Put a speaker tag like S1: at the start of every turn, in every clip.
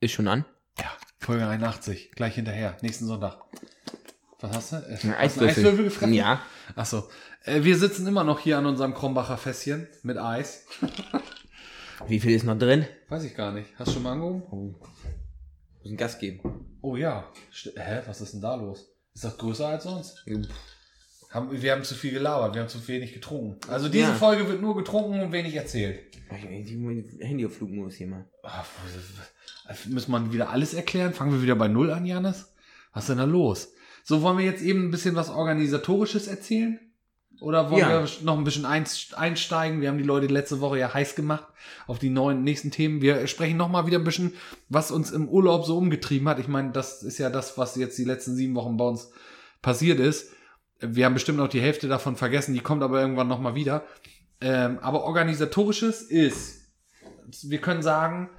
S1: Ist schon an?
S2: Ja, Folge 81, gleich hinterher, nächsten Sonntag. Was hast du? Äh,
S1: Ein
S2: hast du einen
S1: Eiswürfel.
S2: Eiswürfel gefressen?
S1: Ja.
S2: Achso. Äh, wir sitzen immer noch hier an unserem Krombacher Fässchen mit Eis.
S1: Wie viel ist noch drin?
S2: Weiß ich gar nicht. Hast du schon mal angehoben?
S1: Oh. Muss ein Gas geben.
S2: Oh ja. St Hä, was ist denn da los? Ist das größer als sonst? Haben, wir haben zu viel gelabert, wir haben zu wenig getrunken. Also diese
S1: Ja.
S2: Folge wird nur getrunken und wenig erzählt.
S1: Ich Handy auf Flugmodus hier mal.
S2: Ah, Müssen wir wieder alles erklären? Fangen wir wieder bei Null an, Janis? Was ist denn da los? So, wollen wir jetzt eben ein bisschen was Organisatorisches erzählen? Oder wollen
S1: Ja.
S2: wir noch ein bisschen eins- einsteigen? Wir haben die Leute letzte Woche ja heiß gemacht auf die neuen nächsten Themen. Wir sprechen noch mal wieder ein bisschen, was uns im Urlaub so umgetrieben hat. Ich meine, das ist ja das, was jetzt die letzten sieben Wochen bei uns passiert ist. Wir haben bestimmt noch die Hälfte davon vergessen, die kommt aber irgendwann noch mal wieder. Ähm, aber organisatorisches ist, wir können sagen,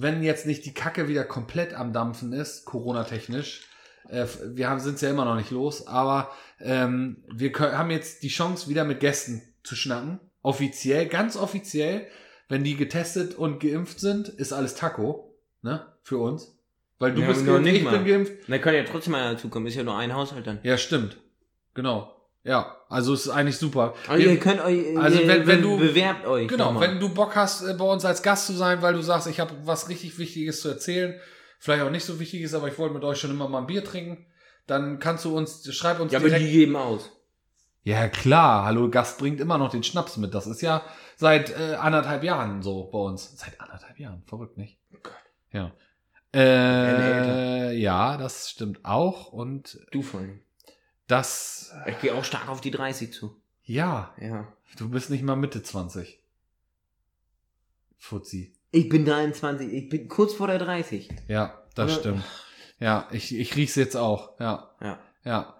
S2: wenn jetzt nicht die Kacke wieder komplett am Dampfen ist, Corona-technisch, äh, wir haben es ja immer noch nicht los, aber ähm, wir können, haben jetzt die Chance, wieder mit Gästen zu schnacken. Offiziell, ganz offiziell, wenn die getestet und geimpft sind, ist alles Taco, ne, für uns. Weil du
S1: Ja,
S2: bist
S1: noch
S2: geimpft,
S1: nicht
S2: ich
S1: mal.
S2: bin geimpft.
S1: Da kann ja trotzdem mal dazukommen. Ist ja nur ein Haushalt dann.
S2: Ja, stimmt. Genau. Ja, also es ist eigentlich super.
S1: Also
S2: Wir-
S1: ihr könnt euch,
S2: Also wenn- wenn du-
S1: bewerbt euch.
S2: Genau,
S1: nochmal.
S2: wenn du Bock hast, äh, bei uns als Gast zu sein, weil du sagst, ich habe was richtig Wichtiges zu erzählen, vielleicht auch nicht so Wichtiges, aber ich wollte mit euch schon immer mal ein Bier trinken, dann kannst du uns, schreib uns
S1: ja, aber die geben aus.
S2: Ja, klar, hallo, Gast bringt immer noch den Schnaps mit. Das ist ja seit äh, anderthalb Jahren so bei uns. Seit anderthalb Jahren, verrückt, nicht?
S1: Gott.
S2: Ja. Äh, ja, das stimmt auch. Und
S1: Du vor allem.
S2: Das,
S1: Ich gehe auch stark auf die 30 zu.
S2: ja,
S1: Ja.
S2: du bist nicht mal Mitte 20. Fuzzi.
S1: Ich bin 23, ich bin kurz vor der 30.
S2: Ja, das
S1: Oder-
S2: stimmt. Ja, ich, ich riech's jetzt auch. Ja,
S1: Ja.
S2: ja,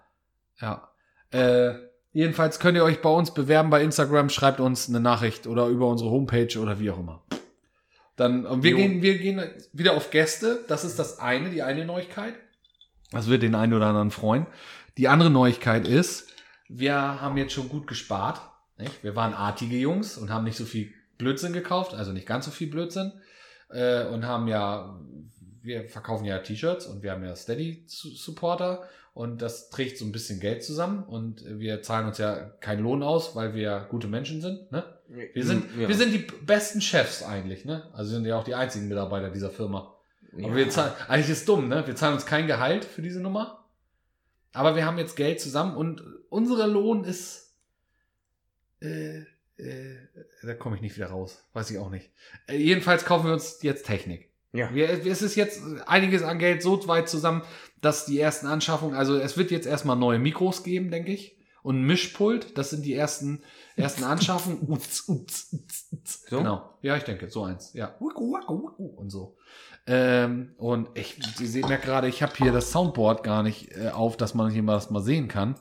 S2: ja. Äh, jedenfalls könnt ihr euch bei uns bewerben bei Instagram, schreibt uns eine Nachricht oder über unsere Homepage oder wie auch immer. Dann, und wir
S1: Jo.
S2: gehen, wir gehen wieder auf Gäste. Das ist das eine, die eine Neuigkeit. Das wird den einen oder anderen freuen. Die andere Neuigkeit ist, wir haben jetzt schon gut gespart. Nicht? Wir waren artige Jungs und haben nicht so viel Blödsinn gekauft, also nicht ganz so viel Blödsinn. Äh, und haben ja, wir verkaufen ja T-Shirts und wir haben ja Steady-Supporter und das trägt so ein bisschen Geld zusammen und wir zahlen uns ja keinen Lohn aus, weil wir gute Menschen sind. Ne? Wir sind,
S1: ja.
S2: wir sind die besten Chefs eigentlich, ne? Also sind ja auch die einzigen Mitarbeiter dieser Firma. Aber
S1: ja.
S2: wir zahlen, eigentlich ist dumm, ne? Wir zahlen uns kein Gehalt für diese Nummer. Aber wir haben jetzt Geld zusammen und unser Lohn ist, äh, äh, da komme ich nicht wieder raus. Weiß ich auch nicht. Äh, jedenfalls kaufen wir uns jetzt Technik.
S1: Ja.
S2: Wir, es ist jetzt einiges an Geld so weit zusammen, dass die ersten Anschaffungen, also es wird jetzt erstmal neue Mikros geben, denke ich. Und ein Mischpult, das sind die ersten, ersten Anschaffungen. Uts, uts, uts, uts.
S1: So?
S2: Genau. Ja, ich denke, so eins. Ja. Und so. Ähm, und ich, sehen ja gerade, ich habe hier das Soundboard gar nicht äh, auf, dass man hier mal das mal sehen kann.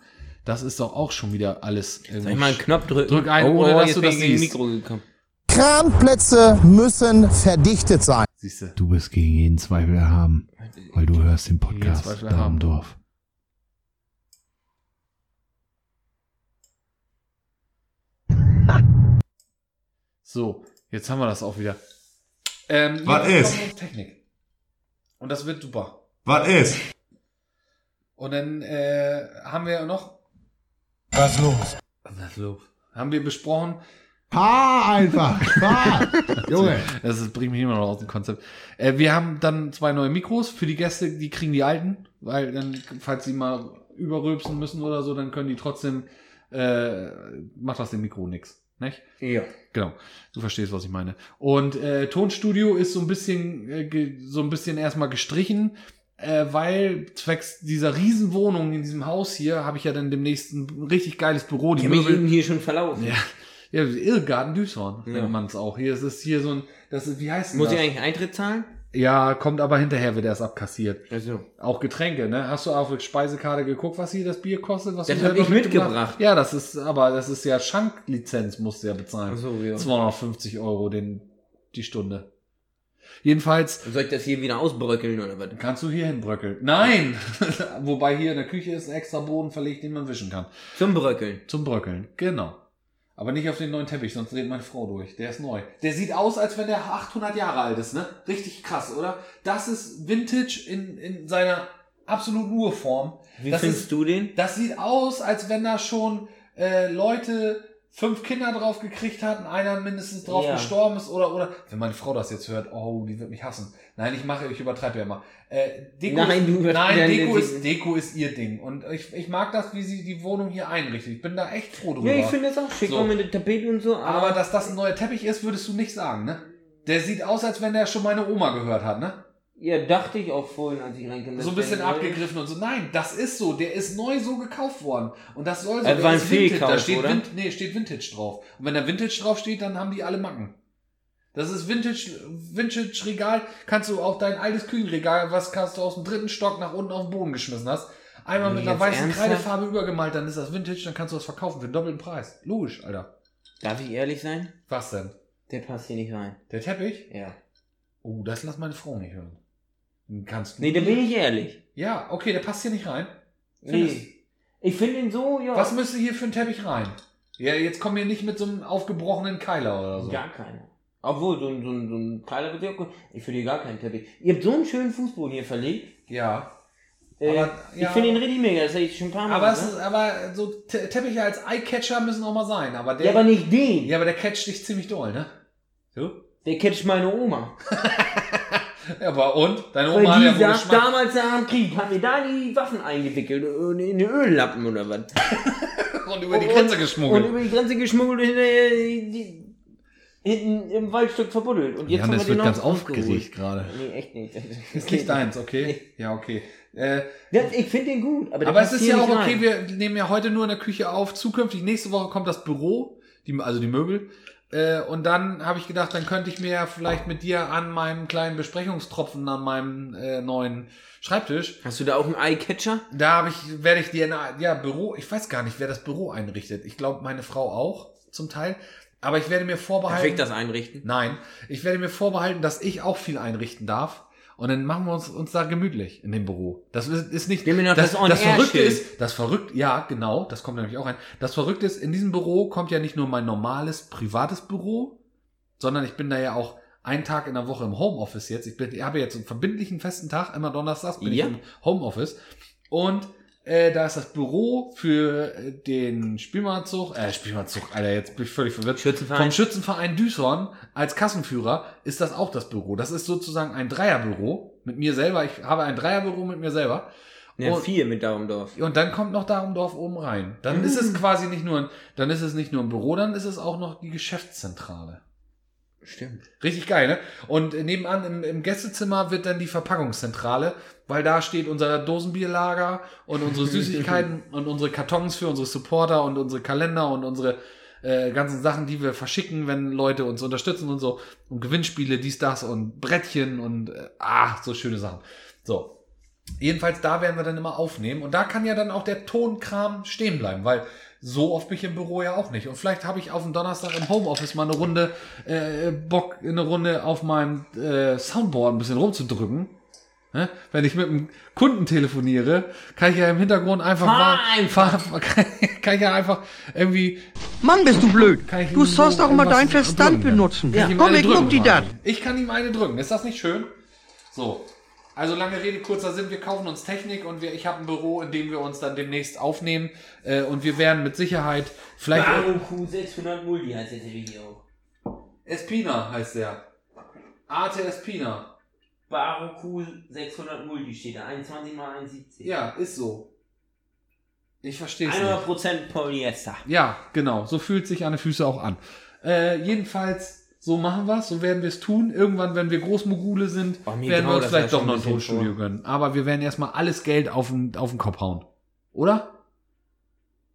S2: Das ist doch auch schon wieder alles
S1: Soll ich mal einen Knopf drücken?
S2: Drück ein, ohne dass
S1: jetzt
S2: du das
S1: ich
S2: siehst.
S1: Mikro gekommen.
S3: Kranplätze müssen verdichtet sein.
S2: Siehst du?
S4: Du wirst gegen jeden Zweifel erhaben, weil du hörst den Podcast
S2: Zweifel
S4: da
S2: erhaben.
S4: im Dorf.
S2: So, jetzt haben wir das auch wieder. Ähm,
S5: Was ist?
S2: Technik. Und das wird super.
S5: Was ist?
S2: Und dann äh, haben wir noch.
S3: Was los?
S2: Was ist los? Haben wir besprochen.
S4: Fahr einfach, fahr! Junge!
S2: Das ist, bringt mich immer noch aus dem Konzept. Äh, wir haben dann zwei neue Mikros für die Gäste, die kriegen die alten, weil dann, falls sie mal überrülpsen müssen oder so, dann können die trotzdem, äh, macht das dem Mikro nix. Nicht?
S1: Ja.
S2: Genau, du verstehst, was ich meine. Und äh, Tonstudio ist so ein bisschen, äh, so ein bisschen erstmal gestrichen, äh, weil zwecks dieser Riesenwohnung in diesem Haus hier habe ich ja dann demnächst ein richtig geiles Büro.
S1: Ich
S2: Die
S1: habe mich
S2: Möbel,
S1: eben hier schon verlaufen.
S2: ja, ja, Irrgarten Düsseldorf
S1: Ja.
S2: nennt man es auch. Hier ist es hier so ein, das ist, wie heißt denn
S1: Muss
S2: das?
S1: ich eigentlich Eintritt zahlen?
S2: Ja, kommt aber hinterher wird erst abkassiert.
S1: Also.
S2: Auch Getränke, ne? Hast du auf die Speisekarte geguckt, was hier das Bier kostet? Was
S1: Das
S2: du
S1: hab
S2: selber
S1: ich mitgebracht.
S2: Ja, das ist, aber das ist ja Schanklizenz, musst du ja bezahlen.
S1: Achso, ja.
S2: 250 Euro den, die Stunde. Jedenfalls
S1: Soll ich das hier wieder ausbröckeln oder was?
S2: kannst du hier hinbröckeln. Nein! Wobei hier in der Küche ist ein extra Boden verlegt, den man wischen kann.
S1: Zum Bröckeln.
S2: Zum Bröckeln, genau. Aber nicht auf den neuen Teppich, sonst dreht meine Frau durch. Der ist neu. Der sieht aus, als wenn der 800 Jahre alt ist, ne? Richtig krass, oder? Das ist Vintage in, in seiner absoluten Urform.
S1: Wie
S2: das
S1: findest
S2: ist,
S1: du den?
S2: Das sieht aus, als wenn da schon äh, Leute fünf Kinder drauf gekriegt hatten, einer mindestens drauf
S1: Ja.
S2: gestorben ist oder oder wenn meine Frau das jetzt hört, oh, die wird mich hassen. Nein, ich mache, ich übertreibe ja immer. Äh, Deko
S1: Nein,
S2: ist,
S1: du
S2: nein, Deko ist Deko ist ihr Ding und ich, ich mag das, wie sie die Wohnung hier einrichtet. Ich bin da echt froh drüber.
S1: Ja, ich finde das auch schick,
S2: So.
S1: auch mit der Tapete und so.
S2: aber dass das ein neuer Teppich ist, würdest du nicht sagen, ne? Der sieht aus, als wenn der schon meine Oma gehört hat, ne?
S1: Ja, dachte ich auch vorhin, als ich reinkam.
S2: So ein bisschen abgegriffen und so. Nein, das ist so. Der ist neu so gekauft worden. Und das soll so. Der
S1: war ein
S2: Vintage. Da steht,
S1: oder?
S2: Vin nee, steht Vintage drauf. Und wenn da Vintage drauf steht, dann haben die alle Macken. Das ist Vintage, Vintage Regal. Kannst du auch dein altes Küchenregal, was kannst du aus dem dritten Stock nach unten auf den Boden geschmissen hast, einmal
S1: Nee,
S2: mit einer weißen
S1: ernsthaft?
S2: Kreidefarbe übergemalt, dann ist das Vintage, dann kannst du das verkaufen für den doppelten Preis. Logisch, Alter.
S1: Darf ich ehrlich sein?
S2: Was denn?
S1: Der passt hier nicht rein.
S2: Der Teppich?
S1: Ja.
S2: Oh, das lass meine Frau nicht hören. Kannst du.
S1: Nee, da bin ich ehrlich.
S2: Ja, okay, der passt hier nicht rein. Findest-
S1: Nee. Ich finde ihn so, ja.
S2: Was müsste hier für ein Teppich rein? Ja, jetzt komm hier nicht mit so einem aufgebrochenen Keiler oder so.
S1: Gar keine. Obwohl, so ein, so ein, so ein Keiler wird ja gut. Ich finde hier gar keinen Teppich. Ihr habt so einen schönen Fußboden hier verlegt.
S2: Ja.
S1: Äh,
S2: Aber,
S1: Ich
S2: ja.
S1: finde ihn richtig mega. Das habe ich schon ein paar Mal
S2: Aber, es
S1: gesagt.
S2: ist, aber so Te Teppiche als Eyecatcher müssen auch mal sein. Aber der,
S1: Ja, aber nicht den.
S2: ja, aber der catcht dich ziemlich doll, ne? So?
S1: Der catcht meine Oma.
S2: Ja, aber und? Deine
S1: Weil
S2: Oma hat ja
S1: die
S2: wohl
S1: sagt,
S2: Geschmack.
S1: damals nach dem Krieg haben wir da die Waffen eingewickelt und in die Öllappen oder was.
S2: Und über die Grenze
S1: Und
S2: geschmuggelt.
S1: über die Grenze geschmuggelt und hinterher die, die, hinten im Waldstück verbuddelt. Und jetzt haben wir den noch aufgeholt.
S2: gerade.
S1: Nee, echt nicht. Das
S2: Ist nicht deins, okay? Ja, okay. Äh,
S1: Ja, ich finde den gut. Aber,
S2: aber es ist ja auch okay,
S1: rein.
S2: wir nehmen ja heute nur in der Küche auf. Zukünftig, nächste Woche kommt das Büro, die, also die Möbel. Äh, und dann habe ich gedacht, dann könnte ich mir ja vielleicht mit dir an meinem kleinen Besprechungstropfen, an meinem äh, neuen Schreibtisch,
S1: Hast du da auch einen Eyecatcher?
S2: da habe ich, werde ich dir, eine, ja, Büro, ich weiß gar nicht, wer das Büro einrichtet. Ich glaube, meine Frau auch, zum Teil. Aber ich werde mir vorbehalten.
S1: Perfekt das einrichten.
S2: Nein, ich werde mir vorbehalten, dass ich auch viel einrichten darf. Und dann machen wir uns, uns da gemütlich in dem Büro. Das ist, ist nicht.
S1: Noch
S2: das,
S1: das
S2: das Verrückte ist, das Verrückte, ja, genau, das kommt nämlich auch rein. Das Verrückte ist, in diesem Büro kommt ja nicht nur mein normales privates Büro, sondern ich bin da ja auch einen Tag in der Woche im Homeoffice jetzt. Ich, bin, ich habe jetzt einen verbindlichen festen Tag, immer donnerstags bin
S1: Ja.
S2: ich im Homeoffice. Und äh, da ist das Büro für äh, den Spielmannzug, äh, Spielmannzug, Alter, jetzt bin ich völlig verwirrt.
S1: Schützenverein.
S2: Vom Schützenverein Düsseldorf als Kassenführer ist das auch das Büro. Das ist sozusagen ein Dreierbüro mit mir selber. Ich habe ein Dreierbüro mit mir selber.
S1: Ja,
S2: Und-
S1: vier mit Darumdorf.
S2: Und dann kommt noch Darumdorf oben rein. Dann ist es quasi nicht nur, ein, dann ist es nicht nur ein Büro, dann ist es auch noch die Geschäftszentrale.
S1: Stimmt.
S2: Richtig geil, ne? Und äh, nebenan im, im Gästezimmer wird dann die Verpackungszentrale, weil da steht unser Dosenbierlager und unsere Süßigkeiten und unsere Kartons für unsere Supporter und unsere Kalender und unsere äh, ganzen Sachen, die wir verschicken, wenn Leute uns unterstützen und so. Und Gewinnspiele, dies, das und Brettchen und äh, ah, so schöne Sachen. So. Jedenfalls, da werden wir dann immer aufnehmen. Und da kann ja dann auch der Tonkram stehen bleiben, weil so oft bin ich im Büro ja auch nicht. Und vielleicht habe ich auf dem Donnerstag im Homeoffice mal eine Runde äh, Bock, eine Runde auf meinem äh, Soundboard ein bisschen rumzudrücken. Ne? Wenn ich mit einem Kunden telefoniere, kann ich ja im Hintergrund einfach
S1: Fahr
S2: mal,
S1: einfach.
S2: fahr, kann, kann ich ja einfach irgendwie
S5: Mann, bist du blöd.
S2: Kann ich
S5: Du
S2: ihm
S5: sollst
S2: so
S5: auch mal deinen Verstand
S2: drücken,
S5: benutzen.
S2: Kann ich ihm
S5: Komm,
S2: eine
S5: ich
S2: drücken
S5: guck die das.
S2: Ich kann ihm eine drücken. Ist das nicht schön? So. Also lange Rede, kurzer Sinn, wir kaufen uns Technik und wir, ich habe ein Büro, in dem wir uns dann demnächst aufnehmen äh, und wir werden mit Sicherheit vielleicht...
S1: Baroku 600 Multi heißt der Teppich hier auch.
S2: Espina heißt der. Arte Espina.
S1: Baroku 600 Multi steht da. 21 mal 1,70.
S2: Ja, ist so. Ich verstehe es nicht.
S1: 100% Polyester.
S2: Ja, genau. So fühlt sich an den Füße auch an. Äh, jedenfalls, so machen wir es, so werden wir es tun. Irgendwann, wenn wir Großmogule sind,
S1: Oh,
S2: werden wir
S1: graut
S2: uns vielleicht doch noch
S1: ein
S2: Tonstudio gönnen. Aber wir werden erstmal alles Geld auf den, auf den Kopf hauen. Oder?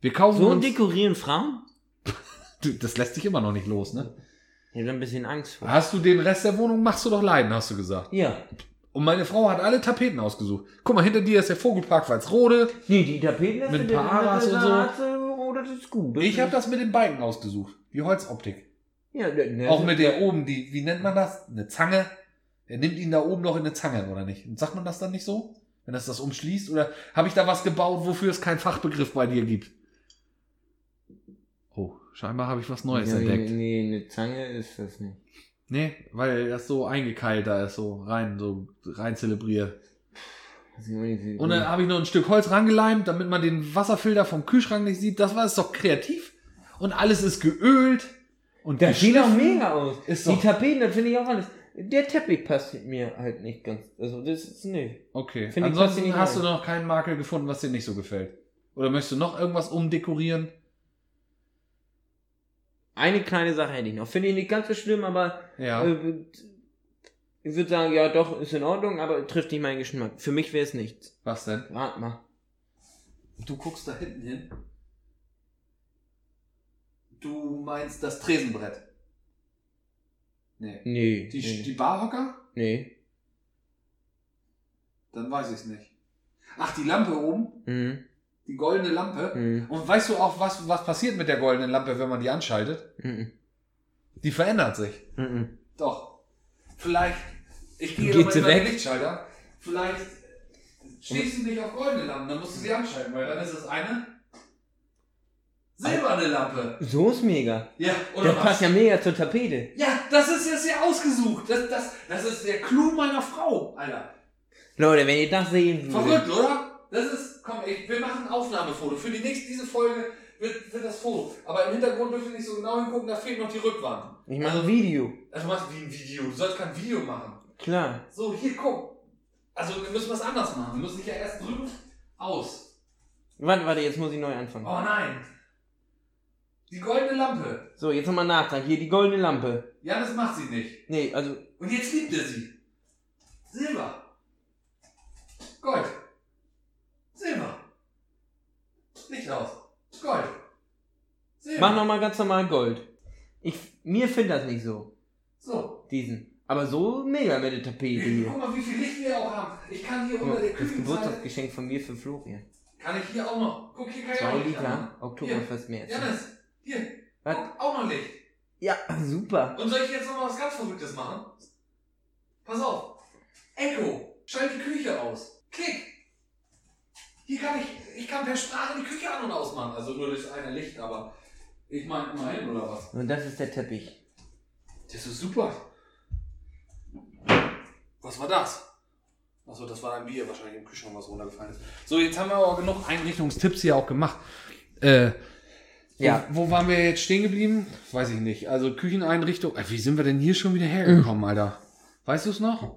S2: Wir kaufen
S1: So
S2: uns...
S1: dekorieren Frauen?
S2: Das lässt sich immer noch nicht los, ne?
S1: Ich hab da ein bisschen Angst vor.
S2: Hast du den Rest der Wohnung, machst du doch leiden, hast du gesagt.
S1: Ja.
S2: Und meine Frau hat alle Tapeten ausgesucht. Guck mal, hinter dir ist der Vogelpark Walsrode.
S1: Nee, die Tapeten
S2: Mit ein paar Aras und so.
S1: Oh, das ist gut.
S2: Ich habe das mit den Balken ausgesucht. Die Holzoptik.
S1: Ja, ne,
S2: Auch mit der oben, die, wie nennt man das? Eine Zange. Er nimmt ihn da oben noch in eine Zange, oder nicht? Und sagt man das dann nicht so? Wenn das das umschließt? Oder habe ich da was gebaut, wofür es keinen Fachbegriff bei dir gibt? Oh. scheinbar habe ich was Neues
S1: Ja,
S2: entdeckt.
S1: nee, nee, eine Zange ist das nicht.
S2: Nee, weil das so eingekeilt da ist, so rein, so rein zelebriert. Und dann habe ich noch ein Stück Holz rangeleimt, damit man den Wasserfilter vom Kühlschrank nicht sieht. Das war ist doch kreativ. Und alles ist geölt. Und
S1: das sieht auch mega aus.
S2: Ist
S1: die Tapeten, das finde ich auch alles. Der Teppich passt mir halt nicht ganz. Also das ist nee.
S2: Okay.
S1: Finde ich, passt dir
S2: Ansonsten hast du noch keinen Makel gefunden, was dir nicht so gefällt. Oder möchtest du noch irgendwas umdekorieren?
S1: Eine kleine Sache hätte ich noch. Finde ich nicht ganz so schlimm, aber
S2: Ja.
S1: äh, ich würde sagen, ja doch, ist in Ordnung, aber trifft nicht meinen Geschmack. Für mich wäre es nichts.
S2: Was denn?
S1: Rat mal.
S2: Du guckst da hinten hin. Du meinst das Tresenbrett. Nee.
S1: Nee.
S2: Die,
S1: nee.
S2: die Barhocker?
S1: nee.
S2: Dann weiß ich es nicht. Ach, die Lampe oben?
S1: Mhm.
S2: Die goldene Lampe?
S1: Mhm.
S2: Und weißt du auch, was, was passiert mit der goldenen Lampe, wenn man die anschaltet?
S1: Mhm.
S2: Die verändert sich.
S1: Mhm.
S2: Doch. Vielleicht. Ich gehe
S1: Geht sie
S2: den
S1: weg?
S2: Lichtschalter. Vielleicht stehst du nicht auf goldene Lampen, dann musst du sie anschalten, weil dann ist es eine silberne Lampe.
S1: So ist mega.
S2: Ja, oder
S1: Der
S2: was?
S1: passt ja mega zur Tapete.
S2: Ja, das ist jetzt ja ausgesucht. Das, das, das ist der Clou meiner Frau, Alter.
S1: Leute, wenn ihr das sehen würdet.
S2: Verrückt, oder? Das ist, komm, ich, wir machen ein Aufnahmefoto. Für die nächste, diese Folge wird, wird das Foto. Aber im Hintergrund dürft ihr nicht so genau hingucken, da fehlt noch die Rückwand.
S1: Ich mache ein Video.
S2: Also du machst wie ein Video. Du sollst kein Video machen.
S1: Klar.
S2: So, hier, guck. Also wir müssen was anderes machen. Wir müssen dich ja erst drüben aus.
S1: Warte, warte, jetzt muss ich neu anfangen.
S2: Oh nein. Die goldene Lampe.
S1: So, jetzt nochmal Nachtrag. Hier die goldene Lampe.
S2: Ja, das macht sie nicht.
S1: Nee, also.
S2: Und jetzt liebt er sie. Silber. Gold. Silber. Licht aus. Gold. Silber.
S1: Mach nochmal ganz normal Gold. Ich, mir findet das nicht so.
S2: So.
S1: Diesen. Aber so mega mit der Tapete hier.
S2: Guck mal, wie viel Licht wir auch haben. Ich kann hier unter der
S1: Das. Geburtstagsgeschenk von mir für Florian.
S2: Kann ich hier auch noch... Guck, hier kann ich auch Licht
S1: Liter. Oktoberfest März.
S2: Janis, hier.
S1: Was?
S2: Auch noch Licht.
S1: Ja, super.
S2: Und soll ich jetzt noch was ganz Verrücktes machen? Pass auf. Echo. Schalt die Küche aus. Klick. Hier kann ich, ich kann per Sprache die Küche an- und ausmachen. Also nur das eine Licht, aber ich meine immerhin, oder was?
S1: Und das ist der Teppich.
S2: Das ist super. Was war das? Achso, das war ein Bier, wahrscheinlich im Kühlschrank, was runtergefallen ist. So, jetzt haben wir aber genug Einrichtungstipps hier auch gemacht. Äh,
S1: Ja.
S2: Wo, wo waren wir jetzt stehen geblieben? Weiß ich nicht. Also Kücheneinrichtung. Äh, wie sind wir denn hier schon wieder hergekommen, Alter? Weißt du es noch?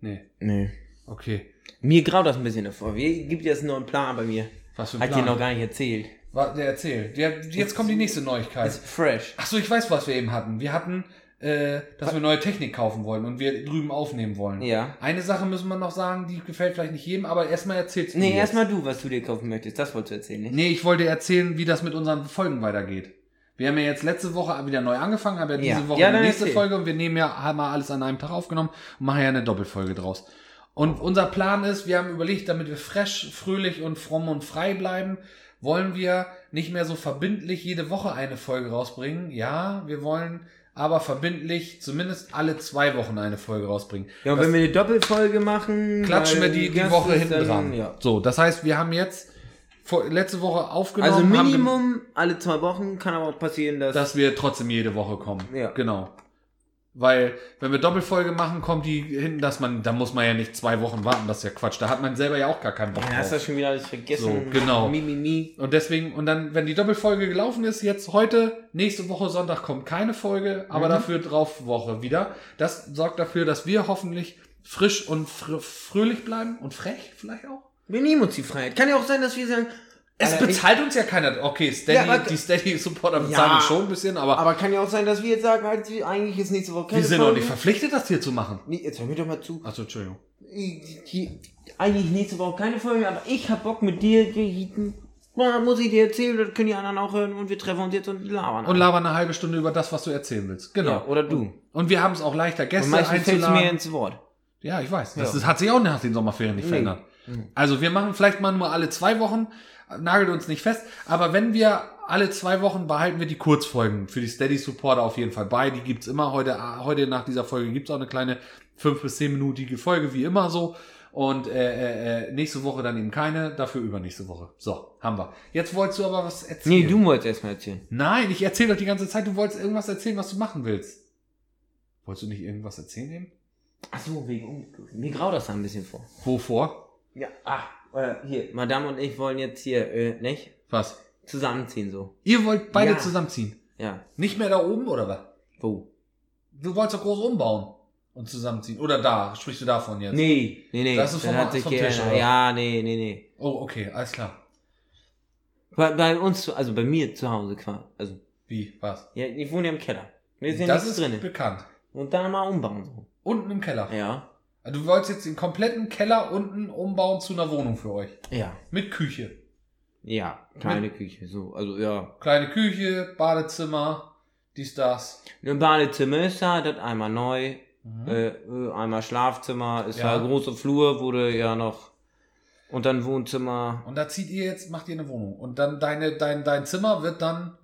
S2: Nee.
S1: Nee.
S2: Okay.
S1: Mir graut das ein bisschen davor. Wie gibt jetzt einen neuen Plan bei mir?
S2: Was für ein
S1: Hat
S2: Plan?
S1: dir noch gar nicht erzählt.
S2: War, der erzählt. Der, jetzt kommt die nächste Neuigkeit.
S1: Ist fresh.
S2: Ach so, ich weiß, was wir eben hatten. Wir hatten, äh, dass wir neue Technik kaufen wollen und wir drüben aufnehmen wollen.
S1: Ja.
S2: Eine Sache müssen wir noch sagen, die gefällt vielleicht nicht jedem, aber erstmal erzählst du
S1: Nee, erstmal du, was du dir kaufen möchtest. Das wolltest du erzählen, nicht?
S2: Nee, ich wollte erzählen, wie das mit unseren Folgen weitergeht. Wir haben ja jetzt letzte Woche wieder neu angefangen, haben ja diese
S1: Ja.
S2: Woche
S1: Ja,
S2: die nächste
S1: erzähl.
S2: Folge und wir nehmen ja, haben mal alles an einem Tag aufgenommen und machen ja eine Doppelfolge draus. Und unser Plan ist, wir haben überlegt, damit wir fresh, fröhlich und fromm und frei bleiben, wollen wir nicht mehr so verbindlich jede Woche eine Folge rausbringen. Ja, wir wollen aber verbindlich zumindest alle zwei Wochen eine Folge rausbringen.
S1: Ja, und
S2: Das-
S1: wenn wir eine Doppelfolge machen,
S2: klatschen wir die, die Woche hinten
S1: dann-
S2: dran.
S1: Ja.
S2: So, das heißt, wir haben jetzt vor, letzte Woche aufgenommen.
S1: Also Minimum alle zwei Wochen kann aber auch passieren, dass.
S2: dass wir trotzdem jede Woche kommen.
S1: Ja.
S2: Genau. Weil, wenn wir Doppelfolge machen, kommt die hinten, dass man, da muss man ja nicht zwei Wochen warten, das ist ja Quatsch. Da hat man selber ja auch gar keinen Bock
S1: ja, hast du schon wieder alles vergessen.
S2: So, genau.
S1: Mi, mi, mi.
S2: Und deswegen, und dann, wenn die Doppelfolge gelaufen ist, jetzt heute, nächste Woche Sonntag kommt keine Folge, aber
S1: Mhm.
S2: dafür drauf Woche wieder. Das sorgt dafür, dass wir hoffentlich frisch und fr fröhlich bleiben und frech vielleicht auch.
S1: Wir nehmen uns die Freiheit. Kann ja auch sein, dass wir sagen.
S2: Es
S1: Alter,
S2: bezahlt uns ja keiner. Okay, Steady,
S1: Ja, aber-
S2: die Steady-Supporter bezahlen
S1: Ja.
S2: schon ein bisschen, aber,
S1: Aber kann ja auch sein, dass wir jetzt sagen, halt, eigentlich ist nächste Woche
S2: wir sind doch
S1: Folge.
S2: nicht verpflichtet, das hier zu machen.
S1: Nee, jetzt hör mir doch mal zu.
S2: Achso, Entschuldigung.
S1: Eigentlich nächste Woche keine Folge, aber ich hab Bock mit dir, muss ich dir erzählen, das können die anderen auch hören und wir treffen uns jetzt und labern.
S2: Und labern eine halbe Stunde über das, was du erzählen willst. Genau.
S1: Ja, oder du.
S2: Und wir haben es auch leichter, Gäste
S1: meistens fällt mir ins Wort.
S2: Ja, ich weiß. Das
S1: Ja.
S2: hat sich auch nach den Sommerferien nicht
S1: Nee.
S2: verändert.
S1: Mhm.
S2: Also wir machen vielleicht mal nur alle zwei Wochen, nagelt uns nicht fest, aber wenn wir alle zwei Wochen behalten wir die Kurzfolgen für die Steady Supporter auf jeden Fall bei. Die gibt's immer heute, heute nach dieser Folge gibt's auch eine kleine fünf bis zehn minütige Folge, wie immer so. Und äh, äh, äh, nächste Woche dann eben keine, dafür übernächste Woche. So, haben wir. Jetzt wolltest du aber was erzählen.
S1: Nee, du wolltest erstmal erzählen.
S2: Nein, ich erzähle doch die ganze Zeit, du wolltest irgendwas erzählen, was du machen willst. Wolltest du nicht irgendwas erzählen eben?
S1: Ach so, wegen. Mir graut das da ein bisschen vor.
S2: Wovor?
S1: Ja, ah, äh, hier, Madame und ich wollen jetzt hier, äh, nicht?
S2: Was?
S1: Zusammenziehen so.
S2: Ihr wollt beide
S1: Ja.
S2: zusammenziehen.
S1: Ja.
S2: Nicht mehr da oben, oder was?
S1: Wo?
S2: Du wolltest doch groß umbauen und zusammenziehen. Oder da, sprichst du davon jetzt?
S1: Nee, nee, nee.
S2: Das ist vom-
S1: Dann hat sich
S2: vom Tisch,
S1: geändert.
S2: oder?
S1: Ja, nee, nee, nee.
S2: Oh, okay, alles klar.
S1: Bei, bei uns, zu- also bei mir zu Hause quasi. Also,
S2: Wie? Was?
S1: ja, ich wohne ja im Keller. Ist ja
S2: das
S1: nichts
S2: ist
S1: drin.
S2: bekannt.
S1: Und da mal umbauen so.
S2: Unten im Keller.
S1: Ja.
S2: Also Du wolltest jetzt den kompletten Keller unten umbauen zu einer Wohnung für euch.
S1: Ja.
S2: Mit Küche.
S1: Ja, kleine Küche, so. Also, ja.
S2: Kleine Küche, Badezimmer, dies, das.
S1: Ein Badezimmer ist da, das einmal neu.
S2: Mhm.
S1: Äh, äh, einmal Schlafzimmer, ist
S2: Ja.
S1: ja große Flur, wurde ja noch. Und dann Wohnzimmer.
S2: Und da zieht ihr jetzt, macht ihr eine Wohnung. Und dann deine, dein, dein Zimmer wird dann,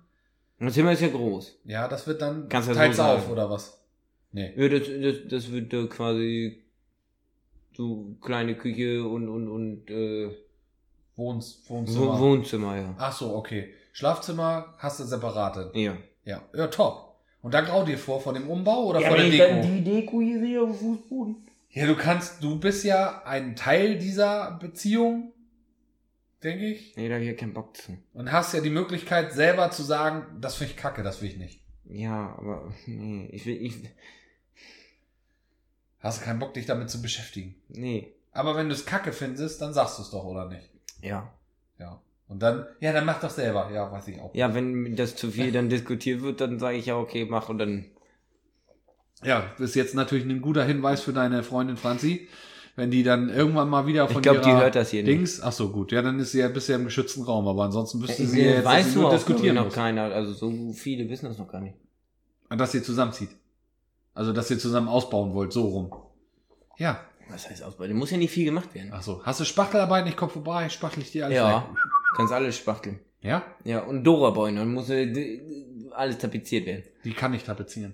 S1: das Zimmer ist ja groß.
S2: ja, das wird dann,
S1: Kannst ja so
S2: teils
S1: sagen.
S2: auf, oder was? Nee.
S1: Ja, das, das, das wird quasi so kleine Küche und, und, und äh,
S2: Wohns,
S1: Wo-
S2: Wohnzimmer.
S1: Wohnzimmer, ja.
S2: Ach so, okay. Schlafzimmer hast du separate.
S1: Ja.
S2: Ja, ja, top. Und da graut dir vor, von dem Umbau oder
S1: ja
S2: von der Deko?
S1: dann die Deko hier sehe auf Fußboden.
S2: Ja, du kannst, du bist ja ein Teil dieser Beziehung, denke ich.
S1: Nee, da hab ich ja keinen Bock zu.
S2: Und hast ja die Möglichkeit, selber zu sagen, das finde ich kacke, das will ich nicht.
S1: Ja, aber nee, ich will, ich,
S2: Hast du keinen Bock, dich damit zu beschäftigen.
S1: nee,
S2: Aber wenn du es kacke findest, dann sagst du es doch, oder nicht?
S1: ja.
S2: Ja. Und dann, ja, dann mach doch selber. Ja, weiß ich auch.
S1: Ja, wenn das zu viel dann diskutiert wird, dann sage ich ja, okay, mach und dann.
S2: Ja, ist jetzt natürlich ein guter Hinweis für deine Freundin Franzi. Wenn die dann irgendwann mal wieder von
S1: Ich glaub, die hört das hier nicht.
S2: Dings, ach so, gut. Ja, dann ist sie ja bisher im geschützten Raum, aber ansonsten müsste
S1: Ich,
S2: sie ja jetzt
S1: weißt
S2: sie
S1: du
S2: nur
S1: auch
S2: diskutieren
S1: noch
S2: muss.
S1: keiner, also so viele wissen das noch gar nicht.
S2: Und dass ihr zusammenzieht. Also, dass ihr zusammen ausbauen wollt, so rum. Ja.
S1: Was heißt Ausbau? Da muss ja nicht viel gemacht werden.
S2: Ach so. Hast du Spachtelarbeit? Ich komm vorbei, spachtel ich dir alles
S1: Ja,
S2: weg.
S1: kannst alles spachteln.
S2: Ja?
S1: Ja, und Dora bauen, dann muss äh, alles tapeziert werden.
S2: Die kann ich tapezieren.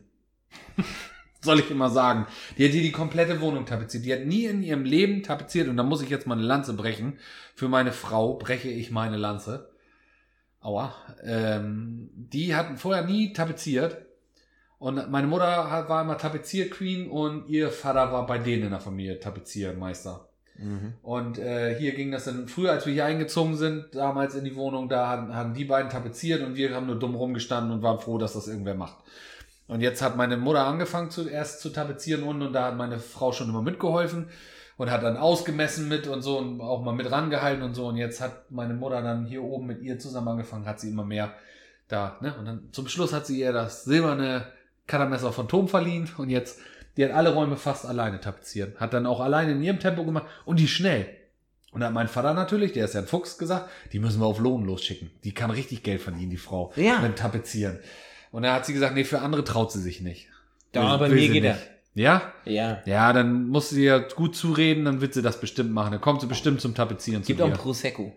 S2: Soll ich immer sagen. Die hat hier die komplette Wohnung tapeziert. Die hat nie in ihrem Leben tapeziert. Und da muss ich jetzt mal eine Lanze brechen. Für meine Frau breche ich meine Lanze. Aua. Ähm, die hat vorher nie tapeziert. Und meine Mutter war immer Tapezierqueen und ihr Vater war bei denen in der Familie Tapeziermeister. Und äh, hier ging das dann, früher als wir hier eingezogen sind, damals in die Wohnung, da haben, haben die beiden tapeziert und wir haben nur dumm rumgestanden und waren froh, dass das irgendwer macht. Und jetzt hat meine Mutter angefangen zuerst zu tapezieren unten und da hat meine Frau schon immer mitgeholfen und hat dann ausgemessen mit und so und auch mal mit rangehalten und so. Und jetzt hat meine Mutter dann hier oben mit ihr zusammen angefangen, hat sie immer mehr da, ne? Und dann zum Schluss hat sie ihr das silberne Cuttermesser von Tom verliehen und jetzt, die hat alle Räume fast alleine tapeziert. Hat dann auch alleine in ihrem Tempo gemacht und die schnell. Und da hat mein Vater natürlich, der ist ja ein Fuchs, gesagt, die müssen wir auf Lohn losschicken. Die kann richtig Geld verdienen, die Frau.
S1: Ja.
S2: Mit Tapezieren. Und da hat sie gesagt, nee, für andere traut sie sich nicht.
S1: Da, bei
S2: will
S1: mir geht
S2: nicht. Ja?
S1: Ja.
S2: Ja, dann muss sie ja gut zureden, dann wird sie das bestimmt machen. Dann kommt sie bestimmt zum Tapezieren
S1: Gibt
S2: zu
S1: auch ein Prosecco.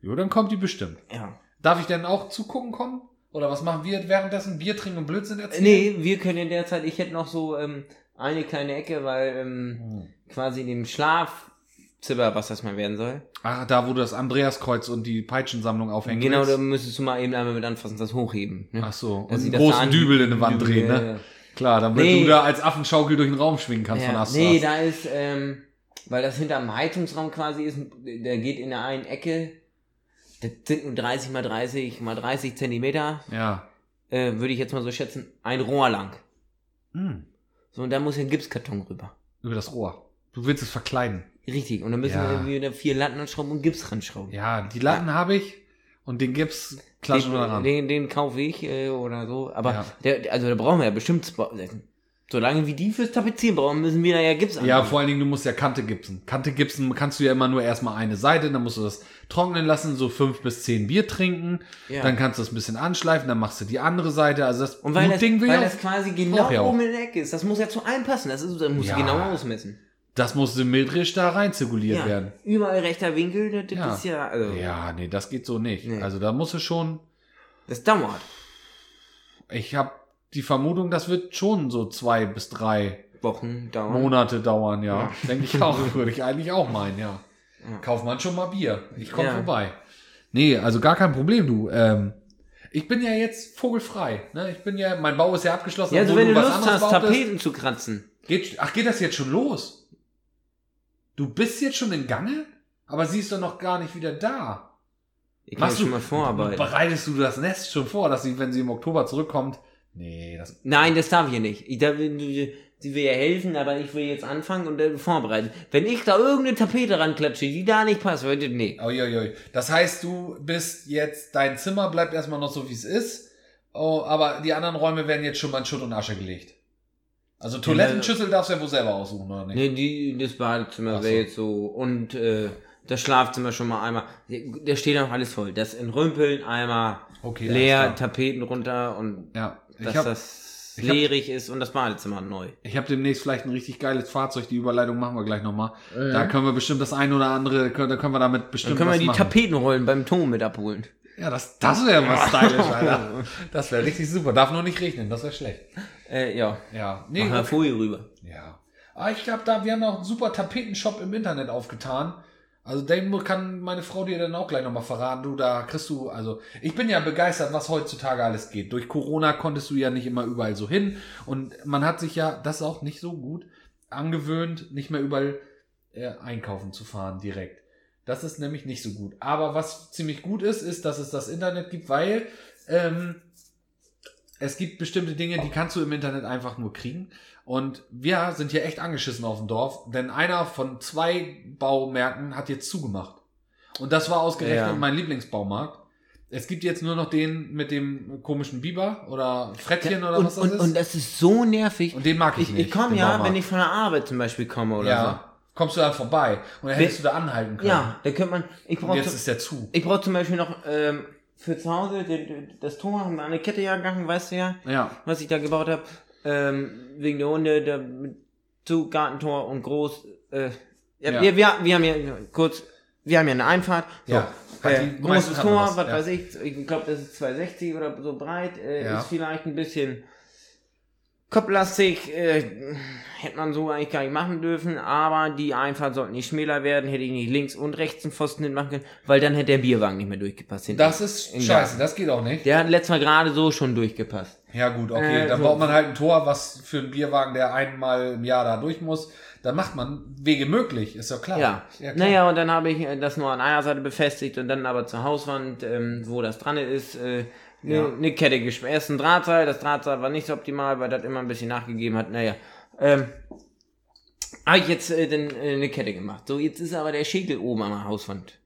S2: Jo, dann kommt die bestimmt.
S1: Ja.
S2: Darf ich denn auch zugucken kommen? Oder was machen wir währenddessen? Bier trinken und Blödsinn erzählen?
S1: Nee, wir können in der Zeit, ich hätte noch so ähm, eine kleine Ecke, weil ähm,
S2: Hm.
S1: quasi in dem Schlafzimmer, was das mal werden soll.
S2: Ach, da, wo du das Andreaskreuz und die Peitschensammlung aufhängen
S1: genau, da
S2: willst?
S1: müsstest du mal eben einmal mit anfassen, das hochheben. Ne?
S2: Ach so,
S1: Dass
S2: und einen
S1: das
S2: großen Dübel in eine Wand
S1: Dübel,
S2: drehen, ne?
S1: ja.
S2: Klar, damit
S1: Nee.
S2: du da als Affenschaukel durch den Raum schwingen kannst von
S1: Ja,
S2: Ast zu
S1: nee, da ist, ähm, weil das hinterm Heizungsraum quasi ist, der geht in der einen Ecke, das sind nur 30 mal 30 mal 30 Zentimeter,
S2: Ja.
S1: äh, würde ich jetzt mal so schätzen, ein Rohr lang.
S2: Hm.
S1: So, und da muss ja ein Gipskarton rüber.
S2: Über das Rohr. Du willst es verkleiden.
S1: Richtig, und dann müssen
S2: Ja.
S1: wir irgendwie wieder vier Latten anschrauben und Gips ranschrauben.
S2: Ja, die Latten habe ich und den Gips klatschen wir
S1: den,
S2: ran.
S1: den, den kaufe ich äh, oder so. Aber
S2: Ja.
S1: der, also da brauchen wir ja bestimmt. Solange wie die fürs Tapezieren brauchen, müssen wir da ja Gips
S2: Ja,
S1: anbringen.
S2: vor allen Dingen, du musst ja Kante gipsen. Kante gipsen kannst du ja immer nur erstmal eine Seite, dann musst du das trocknen lassen, so fünf bis zehn Bier trinken,
S1: Ja.
S2: dann kannst du das ein bisschen anschleifen, dann machst du die andere Seite, also das
S1: Und weil, das,
S2: Ding will
S1: weil
S2: ja-
S1: das quasi genau
S2: ja
S1: oben in der Ecke ist, das muss ja zu einem passen. Das, ist, das muss
S2: Ja.
S1: genau ausmessen.
S2: das muss symmetrisch da rein zirkuliert
S1: Ja.
S2: werden.
S1: Überall rechter Winkel, das,
S2: Ja.
S1: ist ja, also,
S2: Ja, nee, das geht so nicht.
S1: Nee.
S2: Also da muss es schon,
S1: das dauert.
S2: ich habe die Vermutung, das wird schon so zwei bis drei
S1: Wochen dauern.
S2: Monate dauern, ja. Denke ich auch. Würde ich eigentlich auch meinen, ja. Kauf man schon mal Bier. Ich komme
S1: Ja.
S2: vorbei. Nee, also gar kein Problem, du. Ähm, ich bin ja jetzt vogelfrei. Ne? Ich bin ja, mein Bau ist ja abgeschlossen.
S1: Ja, also wenn du Lust hast,
S2: bautest.
S1: Tapeten zu kratzen.
S2: Geht, ach, geht das jetzt schon los? Du bist jetzt schon in Gange? Aber siehst du noch gar nicht wieder da.
S1: Ich
S2: Machst
S1: schon
S2: du,
S1: mal vorarbeiten.
S2: Bereitest du das Nest schon vor, dass sie, wenn sie im Oktober zurückkommt? Nee, das.
S1: Nein, das darf ich nicht. Ich darf, sie will ja helfen, aber ich will jetzt anfangen und dann vorbereiten. Wenn ich da irgendeine Tapete ranklatsche, die da nicht passt, würde nee.
S2: Uiuiui. Das heißt, du bist jetzt, dein Zimmer bleibt erstmal noch so, wie es ist. Oh, aber die anderen Räume werden jetzt schon mal in Schutt und Asche gelegt. Also Toilettenschüssel darfst du ja wohl selber aussuchen, oder nicht?
S1: Nee, die, das Badezimmer
S2: Ach
S1: wäre
S2: so.
S1: jetzt so. Und äh, das Schlafzimmer schon mal einmal. Da steht auch alles voll. Das Entrümpeln einmal
S2: Okay,
S1: leer. Tapeten runter und
S2: Ja,
S1: dass
S2: ich habe
S1: das
S2: hab-
S1: leerig ist und das Badezimmer neu.
S2: ich hab demnächst vielleicht ein richtig geiles Fahrzeug. Die Überleitung machen wir gleich nochmal. Da können wir bestimmt das eine oder andere, können- da können wir damit
S1: Dann
S2: bestimmt
S1: können wir
S2: was
S1: die
S2: machen.
S1: Tapetenrollen beim Ton mit abholen.
S2: Ja, das, das wäre mal stylisch, Alter. Das wäre richtig super. Darf nur nicht regnen, das wäre schlecht.
S1: Äh, ja.
S2: Ja, nee,
S1: Mach Folie rüber.
S2: Ja. Aber ich glaube, da, wir haben auch einen super Tapetenshop im Internet aufgetan. Also den kann meine Frau dir dann auch gleich nochmal verraten. Du, da kriegst du, also ich bin ja begeistert, was heutzutage alles geht. Durch Corona konntest du ja nicht immer überall so hin. Und man hat sich ja, das auch nicht so gut, angewöhnt, nicht mehr überall äh, einkaufen zu fahren direkt. Das ist nämlich nicht so gut. Aber was ziemlich gut ist, ist, dass es das Internet gibt, weil ähm, es gibt bestimmte Dinge, die kannst du im Internet einfach nur kriegen. Und wir sind hier echt angeschissen auf dem Dorf, denn einer von zwei Baumärkten hat jetzt zugemacht. Und das war ausgerechnet
S1: Ja.
S2: mein Lieblingsbaumarkt. Es gibt jetzt nur noch den mit dem komischen Biber oder Frettchen oder
S1: und,
S2: was das
S1: und,
S2: ist.
S1: und das ist so nervig.
S2: Und den mag ich
S1: ich,
S2: nicht,
S1: ich komme ja,
S2: Baumarkt.
S1: wenn ich von der Arbeit zum Beispiel komme oder
S2: ja, kommst du dann vorbei und dann hättest du da anhalten
S1: so.
S2: können.
S1: Ja, da könnte man. Ich
S2: Und
S1: brauche
S2: jetzt ist der zu.
S1: ich brauch zum Beispiel noch ähm, für zu Hause den, das Tor haben wir eine Kette ja gegangen, weißt du ja,
S2: Ja.
S1: was ich da gebaut habe. Ähm, wegen der Hunde, der zu Gartentor und groß. Äh, ja. Wir, wir, wir haben ja kurz, wir haben ja eine Einfahrt. So,
S2: Ja.
S1: Äh, großes Tor,
S2: das,
S1: was
S2: ja.
S1: weiß ich, ich glaube, das ist 260 oder so breit, äh,
S2: Ja.
S1: ist vielleicht ein bisschen kopflastig, äh, hätte man so eigentlich gar nicht machen dürfen, aber die Einfahrt sollte nicht schmäler werden, hätte ich nicht links und rechts einen Pfosten hinmachen können, weil dann hätte der Bierwagen nicht mehr durchgepasst. hinten.
S2: Das ist scheiße, das geht auch nicht.
S1: Der hat letztes Mal gerade so schon durchgepasst.
S2: Ja gut, okay,
S1: Äh,
S2: dann
S1: so.
S2: baut man halt ein Tor, was für einen Bierwagen, der einmal im Jahr da durch muss. Dann macht man Wege möglich, ist ja klar.
S1: Ja.
S2: klar.
S1: naja, und dann habe ich äh, das nur an einer Seite befestigt und dann aber zur Hauswand, ähm, wo das dran ist, äh, eine
S2: Ja.
S1: ne Kette gespannt. Erst ein Drahtseil, das Drahtseil war nicht so optimal, weil das immer ein bisschen nachgegeben hat. Naja, ähm, habe ich jetzt äh, dann äh, eine Kette gemacht. So, jetzt ist aber der Schäkel oben an der Hauswand.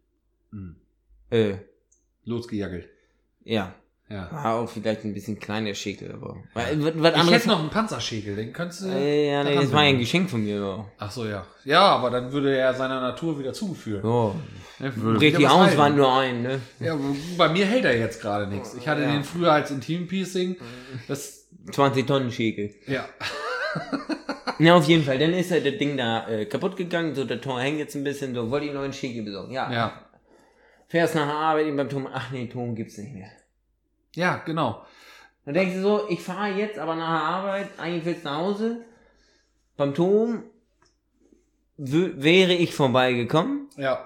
S2: Hm.
S1: Äh,
S2: Losgejaggelt.
S1: ja.
S2: Ja.
S1: War auch vielleicht ein bisschen kleiner Schäkel, aber. Weil, was, was
S2: Ich hätte noch einen Panzerschäkel, den könntest du.
S1: äh, ja, nee, das war ja ein. Geschenk von mir. Ja.
S2: Ach so, ja. Ja, aber dann würde er seiner Natur wieder zuführen.
S1: Oh,
S2: Ne,
S1: bricht die
S2: halten.
S1: nur ein, ne?
S2: Ja, bei mir hält er jetzt gerade nichts. Ich hatte
S1: Ja.
S2: den früher als Intim-Piercing. Das,
S1: 20 Tonnen Schäkel.
S2: ja.
S1: Ja, auf jeden Fall. Dann ist halt das Ding da äh, kaputt gegangen. So, der Tor hängt jetzt ein bisschen. So, wollte ich noch einen Schäkel besorgen. Ja.
S2: Ja.
S1: Fährst nach der Arbeit eben beim Ton. Ach nee, Ton gibt's nicht mehr.
S2: Ja, genau.
S1: Dann denkst du so, ich fahre jetzt aber nach der Arbeit, eigentlich willst du nach Hause. Beim wö- wäre ich vorbeigekommen.
S2: Ja.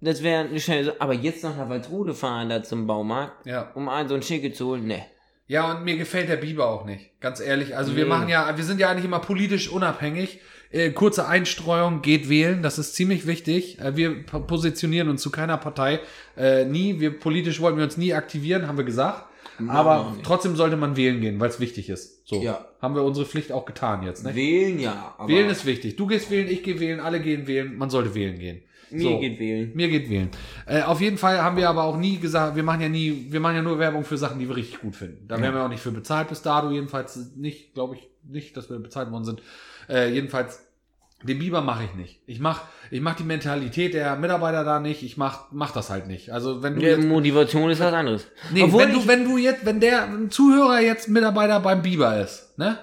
S1: Das wäre eine schnelle, so- aber jetzt noch nach Walsrode fahren da zum Baumarkt,
S2: Ja.
S1: um einen so einen Schäkel zu holen, ne.
S2: Ja, und mir gefällt der Biber auch nicht. Ganz ehrlich. Also wir
S1: Nee.
S2: machen ja, wir sind ja eigentlich immer politisch unabhängig. Äh, kurze Einstreuung, geht wählen, das ist ziemlich wichtig. Äh, wir po- positionieren uns zu keiner Partei. Äh, nie, wir politisch wollten wir uns nie aktivieren, haben wir gesagt. Aber trotzdem sollte man wählen gehen, weil es wichtig ist. So.
S1: Ja.
S2: Haben wir unsere Pflicht auch getan jetzt, ne?
S1: Wählen ja,
S2: Wählen ist wichtig. Du gehst wählen, ich gehe wählen, alle gehen wählen. Man sollte wählen gehen.
S1: mir
S2: So.
S1: geht wählen.
S2: Mir geht wählen. Äh, auf jeden Fall haben wir aber auch nie gesagt, wir machen ja nie, wir machen ja nur Werbung für Sachen, die wir richtig gut finden. Da werden wir auch nicht für bezahlt bis dato, jedenfalls nicht, glaube ich nicht, dass wir bezahlt worden sind. Äh, jedenfalls, den Biber mache ich nicht. Ich mach, ich mach die Mentalität der Mitarbeiter da nicht. Ich mach, mach das halt nicht. Also wenn du
S1: Ja,
S2: jetzt,
S1: Motivation ist was anderes.
S2: nee,
S1: Obwohl
S2: wenn
S1: ich,
S2: du, wenn du jetzt, wenn der ein Zuhörer jetzt Mitarbeiter beim Biber ist, ne,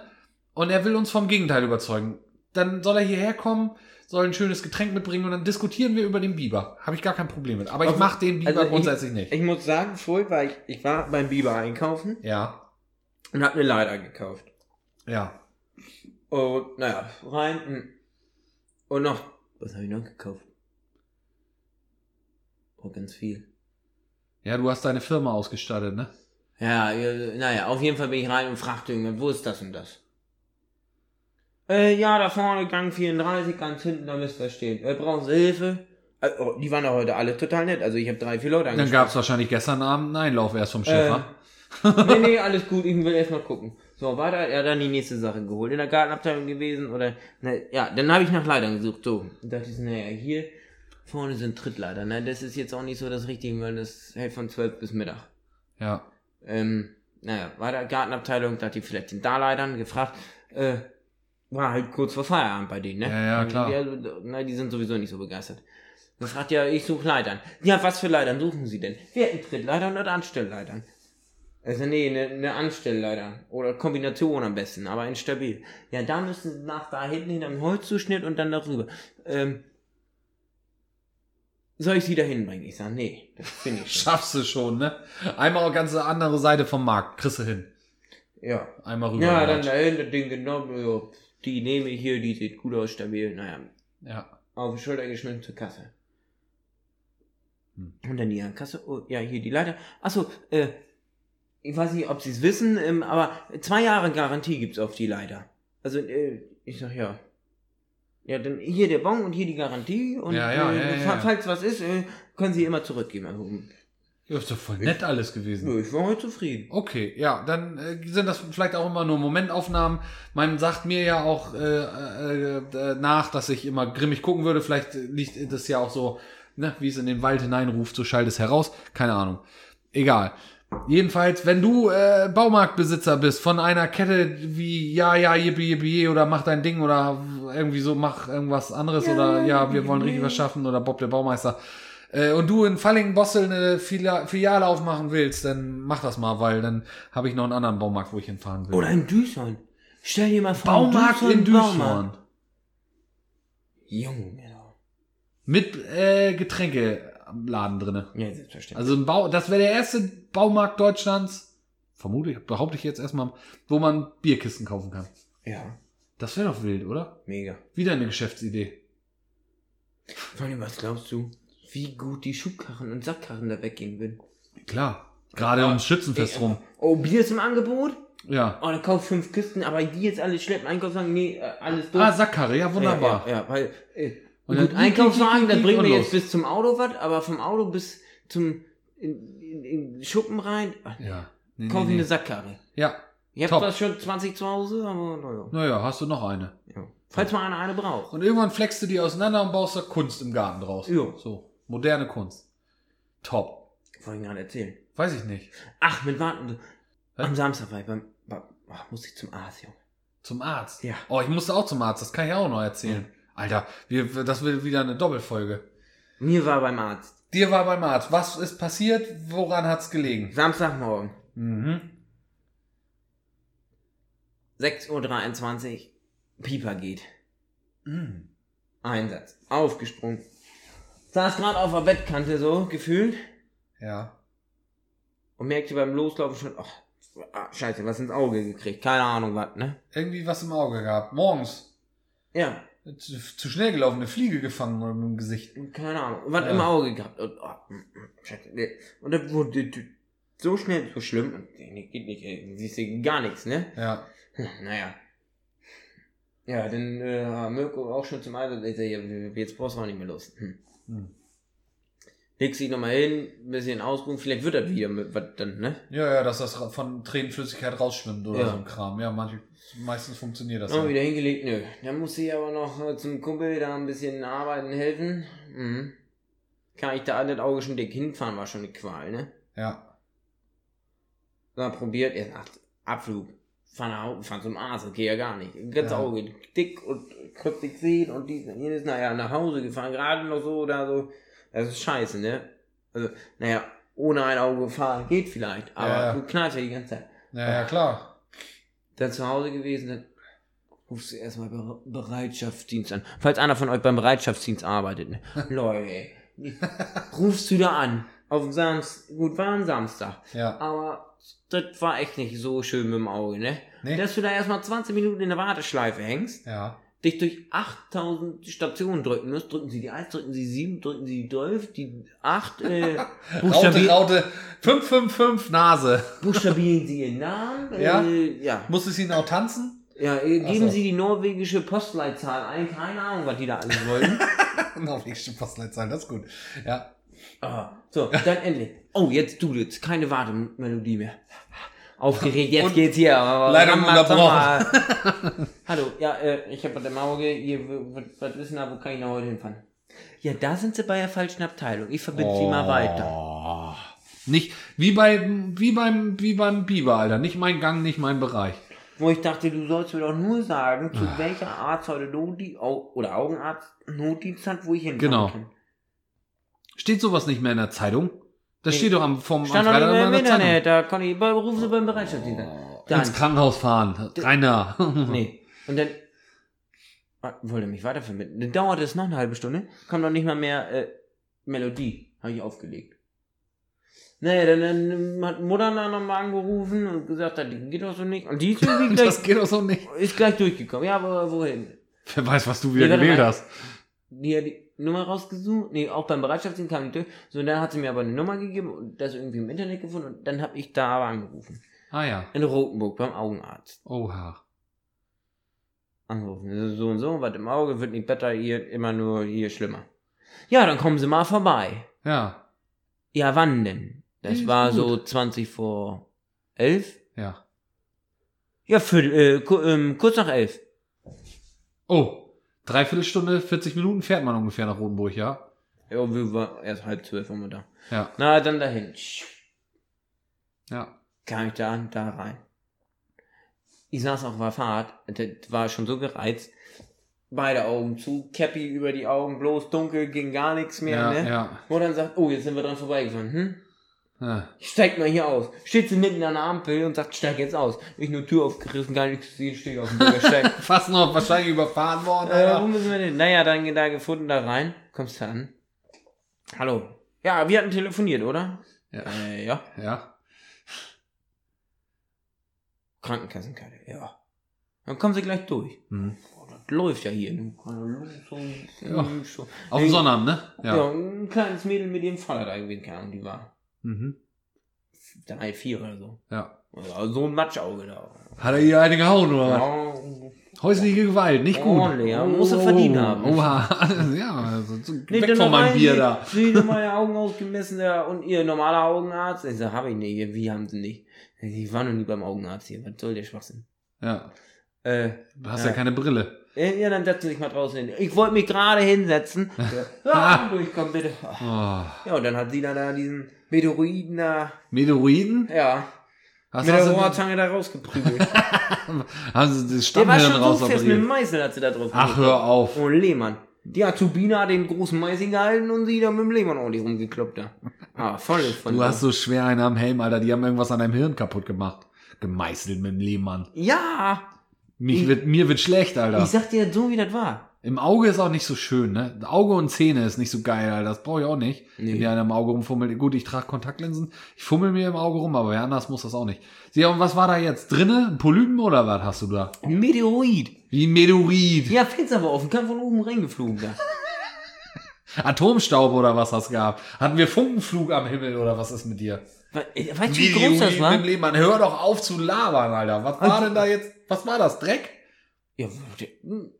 S2: und er will uns vom Gegenteil überzeugen, dann soll er hierher kommen, soll ein schönes Getränk mitbringen und dann diskutieren wir über den Biber. Habe ich gar kein Problem mit. Aber ich
S1: Also-
S2: mach den Biber
S1: also ich-
S2: grundsätzlich nicht.
S1: Ich muss sagen, vorhin war ich, ich war beim Biber einkaufen
S2: Ja,
S1: und habe eine Leiter gekauft.
S2: ja,
S1: Und naja, rein. Und noch. Was habe ich noch gekauft? Oh, ganz viel.
S2: Ja, du hast deine Firma ausgestattet, ne?
S1: Ja, naja, auf jeden Fall bin ich rein und fragte irgendwann, wo ist das und das? Äh, ja, da vorne, Gang 34, ganz hinten, da müsst ihr stehen. Äh, brauchen Sie Hilfe? Äh, oh, die waren ja heute alle total nett. Also ich habe drei, vier Leute
S2: Dann
S1: angesprochen.
S2: gab es wahrscheinlich gestern Abend einen Einlauf erst vom Chef,
S1: Äh, nee, nee, alles gut, ich will erst mal gucken. So, weiter, er hat dann die nächste Sache geholt. In der Gartenabteilung gewesen oder, ne, ja, dann habe ich nach Leitern gesucht, so. Und dachte ich, naja, hier vorne sind Trittleiter, ne, das ist jetzt auch nicht so das Richtige, weil das hält von 12 bis Mittag.
S2: Ja.
S1: Ähm, naja, weiter, Gartenabteilung, dachte ich, vielleicht sind da Leitern, gefragt, äh, war halt kurz vor Feierabend bei denen, ne?
S2: Ja, ja, klar.
S1: Die, also, na, die sind sowieso nicht so begeistert. Dann fragt ja, ich suche Leitern. Ja, was für Leitern suchen Sie denn? Wir hätten Trittleitern oder Anstellleitern. Also nee, eine ne Anstellleiter. Oder Kombination am besten, aber instabil. Ja, da müssen Sie nach da hinten hinterm Holzzuschnitt und dann darüber. Ähm, soll ich Sie da hinbringen? Ich sag, nee, das finde ich.
S2: Schaffst du schon, ne? Einmal auf ganz andere Seite vom Markt, kriegst du hin.
S1: Ja.
S2: Einmal rüber.
S1: Ja, dann dahin, das Ding genommen, ja, die nehme ich hier, die sieht gut aus, stabil, naja,
S2: Ja.
S1: auf die Schulter geschnitten zur Kasse.
S2: Hm.
S1: Und dann die Kasse, oh, ja, hier die Leiter. Achso, äh, ich weiß nicht, ob Sie es wissen, ähm, aber zwei Jahre Garantie gibt's auf die Leiter. Also, äh, ich sag ja. Ja, dann hier der Bon und hier die Garantie und
S2: Ja, ja,
S1: äh,
S2: ja, ja,
S1: fa-
S2: ja.
S1: falls was ist, äh, können Sie immer zurückgeben. Also,
S2: Ja, ist doch voll nett alles gewesen.
S1: nö, ich war heute zufrieden.
S2: Okay, ja, dann äh, sind das vielleicht auch immer nur Momentaufnahmen. Man sagt mir ja auch äh, äh, äh, nach, dass ich immer grimmig gucken würde. Vielleicht liegt das ja auch so, ne, wie es in den Wald hineinruft, so schallt es heraus. Keine Ahnung. Egal. Jedenfalls, wenn du äh, Baumarktbesitzer bist von einer Kette wie ja, ja, yippie, yippie, oder mach dein Ding oder irgendwie so, mach irgendwas anderes oder ja, wir wollen richtig was schaffen oder Bob der Baumeister äh, und du in Fallingen-Bossel eine Filia Filiale aufmachen willst, dann mach das mal, weil dann habe ich noch einen anderen Baumarkt, wo ich hinfahren will.
S1: Oder in Düsseldorf. Stell dir mal vor,
S2: Baumarkt in. Düsseldorf.
S1: Junge, genau.
S2: Mit äh, Getränkeladen drinne.
S1: Ja, selbstverständlich.
S2: Also ein Bau, das wäre der erste Baumarkt Deutschlands, vermute ich, behaupte ich jetzt erstmal, wo man Bierkisten kaufen kann.
S1: ja,
S2: Das wäre doch wild, oder?
S1: mega.
S2: Wieder eine Geschäftsidee.
S1: Vor allem, was glaubst du, wie gut die Schubkarren und Sackkarren da weggehen würden?
S2: Klar. Gerade ums Schützenfest rum.
S1: Oh, Bier ist im Angebot?
S2: Ja.
S1: Oh, dann kauf fünf Kisten, aber die jetzt alle schleppen. Einkaufswagen, nee, äh, alles durch.
S2: Ah, Sackkarre, ja, wunderbar.
S1: Ja, ja, ja weil, äh,
S2: Und dann-
S1: Einkaufswagen, das bringt mir jetzt bis zum Auto was, aber vom Auto bis zum, in, in, in Schuppen rein,
S2: Ja. Nee,
S1: kauf ich
S2: nee,
S1: eine
S2: nee.
S1: Sackkarre.
S2: Ja.
S1: Ich hab
S2: Top.
S1: das schon 20 zu Hause, aber naja.
S2: Naja, hast du noch eine.
S1: Ja. Falls mal einer eine braucht.
S2: Und irgendwann flexst du die auseinander und baust da Kunst im Garten draus.
S1: Ja.
S2: So. Moderne Kunst. Top.
S1: Wollte ich gerade erzählen.
S2: Weiß ich nicht.
S1: Ach, mit Warten.
S2: Hä?
S1: Am Samstag war ich beim, beim ach, muss ich zum Arzt, Junge.
S2: Zum Arzt.
S1: Ja.
S2: Oh, ich musste auch zum Arzt. Das kann ich auch noch erzählen. Alter, wir, das wird wieder eine Doppelfolge.
S1: Mir war beim Arzt.
S2: Dir war beim Arzt. Was ist passiert? Woran hat's gelegen?
S1: Samstagmorgen.
S2: Mhm.
S1: 6.23 Uhr. Pieper geht.
S2: Mhm.
S1: Einsatz. Aufgesprungen. Saß gerade auf der Bettkante so, gefühlt.
S2: Ja.
S1: Und merkte beim Loslaufen schon, ach, ah, scheiße, was ins Auge gekriegt. Keine Ahnung was, ne?
S2: Irgendwie was im Auge gehabt. Morgens.
S1: Ja,
S2: Zu, zu schnell gelaufen, eine Fliege gefangen oder im Gesicht.
S1: keine Ahnung. Was
S2: Ja.
S1: im Auge gehabt. Und, oh, mm, mm, nee. Und das wurde so schnell, so schlimm. Und, nee, geht nicht, ey. siehst du gar nichts, ne?
S2: Ja.
S1: Naja. Ja, dann äh, war Mirko auch schon zum ja, jetzt brauchst du auch nicht mehr los. Hm.
S2: Hm.
S1: Legst dich nochmal hin, ein bisschen ausruhen, vielleicht wird das wieder mit was dann, ne?
S2: Ja, ja, dass das von Tränenflüssigkeit rausschwimmt oder
S1: Ja.
S2: so ein Kram. Ja, manche, meistens funktioniert das
S1: Oh,
S2: ja.
S1: wieder hingelegt, nö. Dann muss ich aber noch äh, zum Kumpel da ein bisschen arbeiten, helfen. Mhm. Kann ich da an das Auge schon dick hinfahren, war schon eine Qual, ne?
S2: Ja.
S1: Dann probiert, er sagt, Abflug. Fahr nach Hause, fahr zum Arzt, okay, ja gar nicht. Ganze
S2: Ja.
S1: Auge dick und kryptisch sehen und dies und jenes, naja, nach Hause gefahren, gerade noch so oder so. Das ist scheiße, ne? Also, naja, ohne ein Auge fahren geht vielleicht, aber
S2: Ja, ja.
S1: du knallst ja die ganze Zeit.
S2: Ja, ja, klar.
S1: Dann zu Hause gewesen, dann rufst du erstmal Bere Bereitschaftsdienst an. Falls einer von euch beim Bereitschaftsdienst arbeitet, ne? Leute, rufst du da an. Auf dem Samstag, gut, war ein Samstag.
S2: Ja.
S1: Aber das war echt nicht so schön mit dem Auge, ne?
S2: Nee.
S1: Dass du da erstmal 20 Minuten in der Warteschleife hängst,
S2: Ja.
S1: Dich durch 8000 Stationen drücken musst, drücken sie die 1, drücken sie 7, drücken sie die 12, die 8, äh,
S2: Raute,
S1: buchstabieren,
S2: Raute, 555 Nase.
S1: buchstabieren sie ihren Namen,
S2: Ja.
S1: äh, ja.
S2: Musstest du ihn auch tanzen?
S1: Ja, äh, geben
S2: so.
S1: Sie die norwegische Postleitzahl ein, keine Ahnung, was die da alles wollen.
S2: Norwegische Postleitzahl, das ist gut. Ja.
S1: Ah, so, dann endlich. Oh, jetzt du jetzt, keine Wartemelodie mehr. Aufgeregt, jetzt
S2: Und
S1: geht's hier. mal,
S2: unterbrochen.
S1: Hallo, ja, äh, ich habe was im Auge. Hier, was denn da, wo kann ich noch heute hinfahren? Ja, da sind sie bei der falschen Abteilung. Ich verbinde sie mal weiter.
S2: Oh. Nicht, wie bei, wie beim, wie beim Biber, Alter. Nicht mein Gang, nicht mein Bereich.
S1: Wo ich dachte, du sollst mir doch nur sagen, zu welcher Arzt heute Notdienst oder Augenarzt Notdienst hat, wo ich hinfahren
S2: Genau.
S1: kann.
S2: Steht sowas nicht mehr in der Zeitung? Das steht doch am, vom, am
S1: Stand nicht
S2: Freitag
S1: im
S2: in der.
S1: Internet, da kann ich, bei- rufen sie beim Bereitschaftsdienst an. Dann,
S2: Ins Krankenhaus fahren. Rainer.
S1: nee. Und dann, ah, wollte mich weitervermitteln. Dann dauerte es noch eine halbe Stunde, kam noch nicht mal mehr äh, Melodie, habe ich aufgelegt. Naja, dann, dann hat Mutter da nochmal angerufen und gesagt, das geht doch so nicht. Und die ist irgendwie gleich,
S2: Das geht doch so nicht.
S1: ist gleich durchgekommen. Ja, aber wohin?
S2: Wer weiß, was du wieder
S1: Nee, warte
S2: gewählt
S1: mal.
S2: hast.
S1: Die die Nummer rausgesucht. Nee, auch beim Bereitschaftsdienst kam die durch. So, und dann hat sie mir aber eine Nummer gegeben und das irgendwie im Internet gefunden und dann habe ich da aber angerufen.
S2: Ah ja.
S1: In Rotenburg beim Augenarzt.
S2: Oha.
S1: angerufen. So und so, was im Auge wird nicht besser, hier immer nur hier schlimmer. Ja, dann kommen Sie mal vorbei.
S2: Ja.
S1: Ja, wann denn? Das
S2: Ist
S1: war
S2: gut.
S1: so 20 vor 11.
S2: Ja.
S1: Ja, für, äh, ähm, kurz nach 11.
S2: Oh. Dreiviertelstunde, 40 Minuten fährt man ungefähr nach Rodenburg, ja?
S1: Ja, wir waren erst halb zwölf waren wir da.
S2: Ja.
S1: Na, dann dahin.
S2: Ja.
S1: Kam ich da, da rein. Ich saß auf der Fahrt, das war schon so gereizt. Beide Augen zu, Cappy über die Augen, bloß dunkel, ging gar nichts mehr,
S2: Ja,
S1: ne?
S2: ja.
S1: Wo dann sagt, oh, jetzt sind wir dran vorbeigefahren, hm?
S2: Ja.
S1: Ich steig mal hier aus. Steht sie mitten an der Ampel und sagt, steig jetzt aus. Ich nur Tür aufgerissen, gar nichts gesehen, stehe auf dem Bürgersteig.
S2: Fast noch wahrscheinlich überfahren worden,
S1: äh, wo müssen wir denn? Naja, dann da gefunden, da rein. Kommst du an? Hallo. Ja, wir hatten telefoniert, oder?
S2: Ja.
S1: Äh, ja.
S2: Ja.
S1: Krankenkassenkarte, ja. Dann kommen sie gleich durch.
S2: Hm.
S1: Oh, das läuft ja hier. So,
S2: Ja.
S1: so.
S2: Auf dem Sonnabend, ne?
S1: Ja.
S2: Ja.
S1: ein kleines Mädel mit ihrem Vater da irgendwie, keine Ahnung, die war
S2: Mhm.
S1: drei, vier oder so.
S2: Ja.
S1: Also so ein Matschauge da.
S2: Hat er hier eine gehauen, oder was?
S1: Ja,
S2: Häusliche Gewalt, nicht gut.
S1: Ordentlich, ja. Muss er verdient haben.
S2: Oha. ja, also, so,
S1: Nee,
S2: weg
S1: dann
S2: von meinem Bier da.
S1: Sie haben meine Augen ausgemessen ja, und ihr normaler Augenarzt. Ich sag, hab ich nicht. Wie haben sie nicht? Ich war noch nie beim Augenarzt hier. Was soll der Schwachsinn?
S2: Ja.
S1: Äh,
S2: Du hast ja,
S1: Ja.
S2: keine Brille.
S1: Ja, dann setzen Sie sich mal draußen hin. Ich wollte mich gerade hinsetzen. ja, durchkommen bitte.
S2: Oh.
S1: Ja, und dann hat sie dann da diesen Meteoroiden da,
S2: Meteoroiden?
S1: ja,
S2: Hast,
S1: mit der Rohrzange da rausgeprügelt.
S2: haben sie das
S1: der war
S2: Stammhirn
S1: schon so fest mit dem? Meißel, hat sie da drauf
S2: Ach, hör auf.
S1: Und Lehmann. Die Azubine hat den großen Meißel gehalten und sie da mit dem Lehmann ordentlich rumgekloppt da. Ah, voll von
S2: Du hast so schwer einen am Helm, Alter. Die haben irgendwas an deinem Hirn kaputt gemacht. Gemeißelt mit dem Lehmann.
S1: Ja,
S2: Mich
S1: Ich-
S2: wird, mir wird schlecht, Alter.
S1: ich sag dir so, wie das war.
S2: Im Auge ist auch nicht so schön, ne? Auge und Zähne ist nicht so geil, Alter. Das brauche ich auch nicht.
S1: Nee.
S2: Wenn dir einer im Auge rumfummelt. Gut, ich trage Kontaktlinsen. Ich fummel mir im Auge rum, aber wer anders muss das auch nicht. Sieh, und was war da jetzt? Drinne? Ein Polypen oder was hast du da?
S1: Ein Meteoroid.
S2: Wie ein Meteorit.
S1: Ja, fällt's aber offen, kam von oben reingeflogen da.
S2: Atomstaub oder was hast du gehabt? Hatten wir Funkenflug am Himmel oder was ist mit dir?
S1: Äh, Weißt du, wie groß das war?
S2: Im Leben. Man hör doch auf zu labern, Alter. Was war denn da jetzt? Was war das? Dreck?
S1: Ja, der,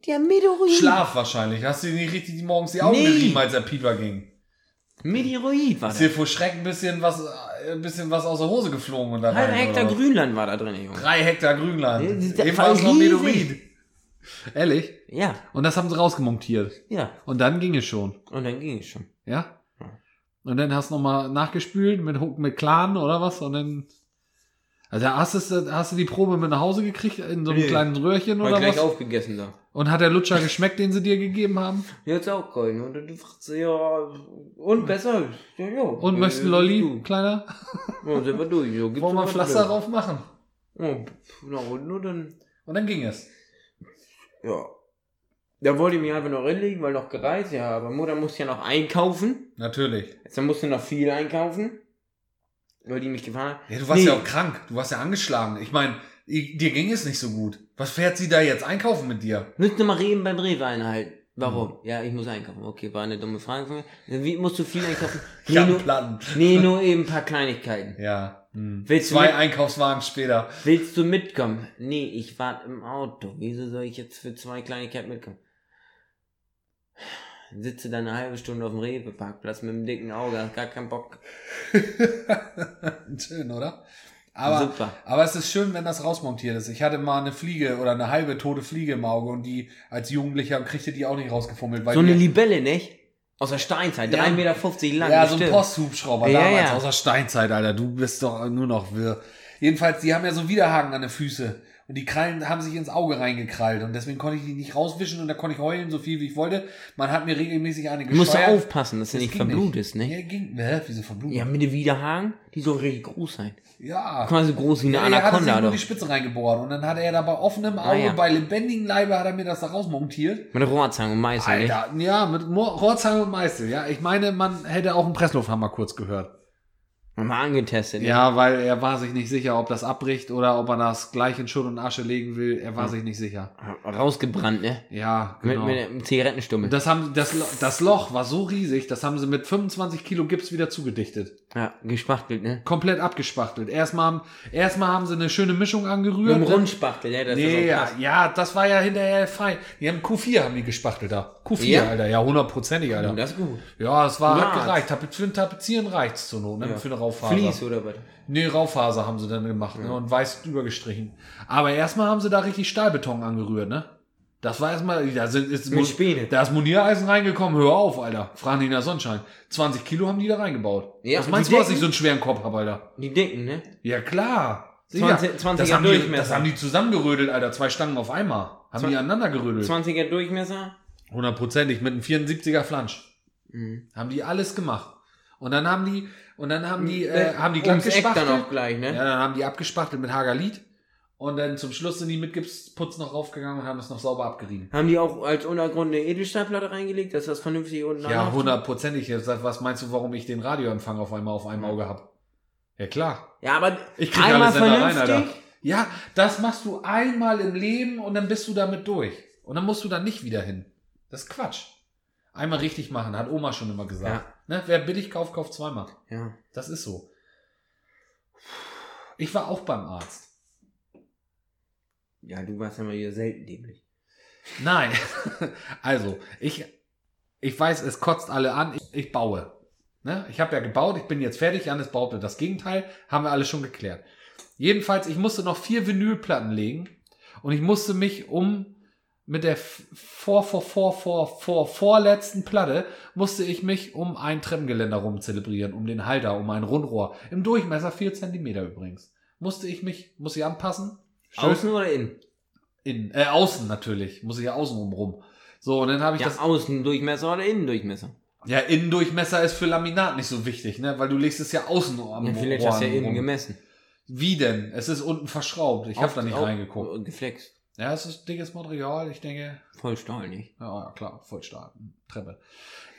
S1: der Meteoroid.
S2: Schlaf wahrscheinlich. Hast du dir nicht richtig morgens die Augen
S1: Nee.
S2: gerieben, als der Pieper ging?
S1: Meteoroid war
S2: Ist dir
S1: das.
S2: vor Schreck ein bisschen was, ein bisschen was aus der Hose geflogen und da
S1: Halb
S2: rein,
S1: Hektar
S2: oder?
S1: Grünland war da drin, Junge.
S2: Drei Hektar Grünland.
S1: Ja,
S2: Eben war es noch. Meteorit. Ehrlich?
S1: Ja,
S2: Und das haben sie rausgemontiert.
S1: ja.
S2: Und dann ging es schon.
S1: Und dann ging es schon.
S2: Ja?
S1: Ja.
S2: Und dann hast du nochmal nachgespült mit, Hook- mit Clan oder was? Und dann. Also hast, du, hast du die Probe mit nach Hause gekriegt in so einem
S1: Nee.
S2: kleinen Röhrchen oder
S1: gleich
S2: was?
S1: aufgegessen da.
S2: Und hat der Lutscher geschmeckt, den sie dir gegeben haben?
S1: Jetzt auch keinen. Und du fragst sie, ja, und besser. Ja, ja.
S2: Und
S1: Äh,
S2: möchtest du Lolli,
S1: du.
S2: kleiner?
S1: Ja, sind wir durch. Ja, gibt's
S2: Wollen wir ein Pflaster
S1: drin.
S2: drauf machen?
S1: Oh, pf, na und nur dann.
S2: Und dann ging es.
S1: Ja. Da wollte ich mich einfach noch hinlegen, weil noch gereist, ja, aber Mutter muss ja noch einkaufen.
S2: Natürlich.
S1: Jetzt musste noch viel einkaufen. weil die mich gefahren hat.
S2: Ja, du warst
S1: Nee.
S2: ja auch krank. Du warst ja angeschlagen. Ich meine, dir ging es nicht so gut. Was fährt sie da jetzt einkaufen mit dir?
S1: Müsst ihr mal reden beim Rewe einhalten. Warum? Ja, ich muss einkaufen. Okay, war eine dumme Frage von mir. Wie musst du viel einkaufen? Nee, nur,
S2: Platten.
S1: nee, nur eben ein paar Kleinigkeiten.
S2: Ja. Hm.
S1: Willst
S2: Zwei
S1: mit-
S2: Einkaufswagen später.
S1: Willst du mitkommen? Nee, ich warte im Auto. Wieso soll ich jetzt für zwei Kleinigkeiten mitkommen? Sitze dann eine halbe Stunde auf dem Rewe-Parkplatz mit einem dicken Auge, hast gar keinen Bock.
S2: Schön, oder? Aber,
S1: Super.
S2: aber es ist schön, wenn das rausmontiert ist. Ich hatte mal eine Fliege oder eine halbe tote Fliege im Auge und die als Jugendlicher kriegte die auch nicht rausgefummelt. Weil
S1: So eine Libelle, nicht? Aus der Steinzeit,
S2: Ja.
S1: 3,50 Meter lang.
S2: Ja, so ein. Posthubschrauber
S1: Ja,
S2: damals
S1: ja.
S2: aus der Steinzeit, Alter. Du bist doch nur noch wirr. Jedenfalls, die haben ja so Widerhaken an den Füße. Und die Krallen haben sich ins Auge reingekrallt. Und deswegen konnte ich die nicht rauswischen und da konnte ich heulen, so viel wie ich wollte. Man hat mir regelmäßig eine
S1: Du musst
S2: gescheuert.
S1: aufpassen, dass du
S2: Das
S1: nicht
S2: ging
S1: verblutest, ne?
S2: Ja, ging. Hä? Wieso verblutet?
S1: Ja, mit den Widerhaken, die soll richtig groß sein.
S2: Ja.
S1: Quasi groß wie eine
S2: Ja, er hat sich
S1: Anaconda,
S2: nur
S1: doch.
S2: die Spitze reingebohrt und dann hat er da bei offenem Auge,
S1: Ah, ja.
S2: bei lebendigem Leibe hat er mir das da rausmontiert.
S1: Mit Rohrzange und Meißel, nicht?
S2: Alter, ja, mit Rohrzange und Meißel, ja. Ich meine, man hätte auch einen Presslufthammer kurz gehört.
S1: Mal angetestet, ne?
S2: Ja, weil er war sich nicht sicher, ob das abbricht oder ob er das gleich in Schutt und Asche legen will. Er war sich nicht sicher.
S1: Rausgebrannt, ne?
S2: Ja, genau.
S1: Mit, mit einem Zigarettenstummel.
S2: das, haben, das, das Loch war so riesig, das haben sie mit 25 Kilo Gips wieder zugedichtet.
S1: ja, gespachtelt, ne?
S2: Komplett abgespachtelt. Erstmal, haben- erstmal haben sie eine schöne Mischung
S1: Mit
S2: angerührt.
S1: einem Rundspachtel, ne? Das
S2: Nee,
S1: ist auch
S2: ja,
S1: krass.
S2: ja, das war ja hinterher fein. Die haben Q4 haben die gespachtelt da. Q4,
S1: Ja?
S2: Alter, ja, hundertprozentig, Alter.
S1: Das ist gut.
S2: ja, es war, hat gereicht. Für ein Tapezieren reicht's zur Not, ne?
S1: Ja.
S2: Für eine Raufaser.
S1: Fließ oder was?
S2: Nee, Raufaser haben sie dann gemacht ne? und weiß drüber gestrichen. Aber erstmal haben sie da richtig Stahlbeton angerührt, ne? Das war erstmal, da sind, ist,
S1: Mit Späne.
S2: da ist Moniereisen reingekommen, hör auf, Alter. Fragen die nach Sonnenschein. 20 Kilo haben die da reingebaut.
S1: Ja,
S2: Was meinst du, was ich so einen schweren Kopf habe, Alter?
S1: Die dicken, ne?
S2: Ja, klar.
S1: 20 20er
S2: das, haben die,
S1: Durchmesser.
S2: das haben die zusammengerödelt, Alter. Zwei Stangen auf einmal. Haben die aneinander gerödelt.
S1: 20er Durchmesser?
S2: Hundertprozentig, mit einem 74er Flansch.
S1: Mhm.
S2: Haben die alles gemacht. Und dann haben die, und dann haben die,
S1: Äh,
S2: äh, haben die glatt
S1: Eck dann
S2: gespachtelt.
S1: auch gleich, ne?
S2: Ja, dann haben die abgespachtelt mit Hagerlied. Und dann zum Schluss sind die mit Gipsputz noch raufgegangen und haben es noch sauber abgerieben.
S1: Haben die auch als Untergrund eine Edelstahlplatte reingelegt, dass das vernünftig unten
S2: Ja, hundertprozentig. Was meinst du, warum ich den Radioempfang auf einmal auf einem Auge habe? Ja, klar.
S1: Ja, aber
S2: Ich krieg
S1: einmal
S2: alle Sender rein,
S1: vernünftig.
S2: Alter. Ja, das machst du einmal im Leben und dann bist du damit durch. Und dann musst du da nicht wieder hin. Das ist Quatsch. Einmal richtig machen, hat Oma schon immer gesagt. Ne? Wer billig kauft, kauft zweimal.
S1: ja.
S2: Das ist so. Ich war auch beim Arzt.
S1: ja, du warst ja mal wieder selten dämlich.
S2: Nein. Also, ich, ich weiß, es kotzt alle an. Ich, ich baue. Ne? Ich habe ja gebaut, ich bin jetzt fertig. Janis behauptet das Gegenteil. Haben wir alles schon geklärt. Jedenfalls, ich musste noch vier Vinylplatten legen. Und ich musste mich um mit der vor, vor, vor, vor, vor, vorletzten Platte musste ich mich um ein Treppengeländer rum zelebrieren, um den Halter, um ein Rundrohr. Im Durchmesser 4 Zentimeter übrigens. Musste ich mich, muss ich anpassen. Schön-
S1: Außen oder innen?
S2: Innen, äh, außen natürlich. Muss ich ja außen rum rum. So, und dann habe ich
S1: Ja,
S2: das.
S1: Außendurchmesser oder Innendurchmesser?
S2: Ja, Innendurchmesser ist für Laminat nicht so wichtig, ne? Weil du legst es ja außen am
S1: Ja, vielleicht
S2: Rohr
S1: hast du ja innen
S2: rum.
S1: gemessen.
S2: Wie denn? Es ist unten verschraubt. Ich habe da nicht
S1: auf-
S2: reingeguckt.
S1: Geflext.
S2: Ja, es ist dickes Material. Ich denke,
S1: Voll Stahl nicht.
S2: ja, ja, klar, Vollstart. Treppe.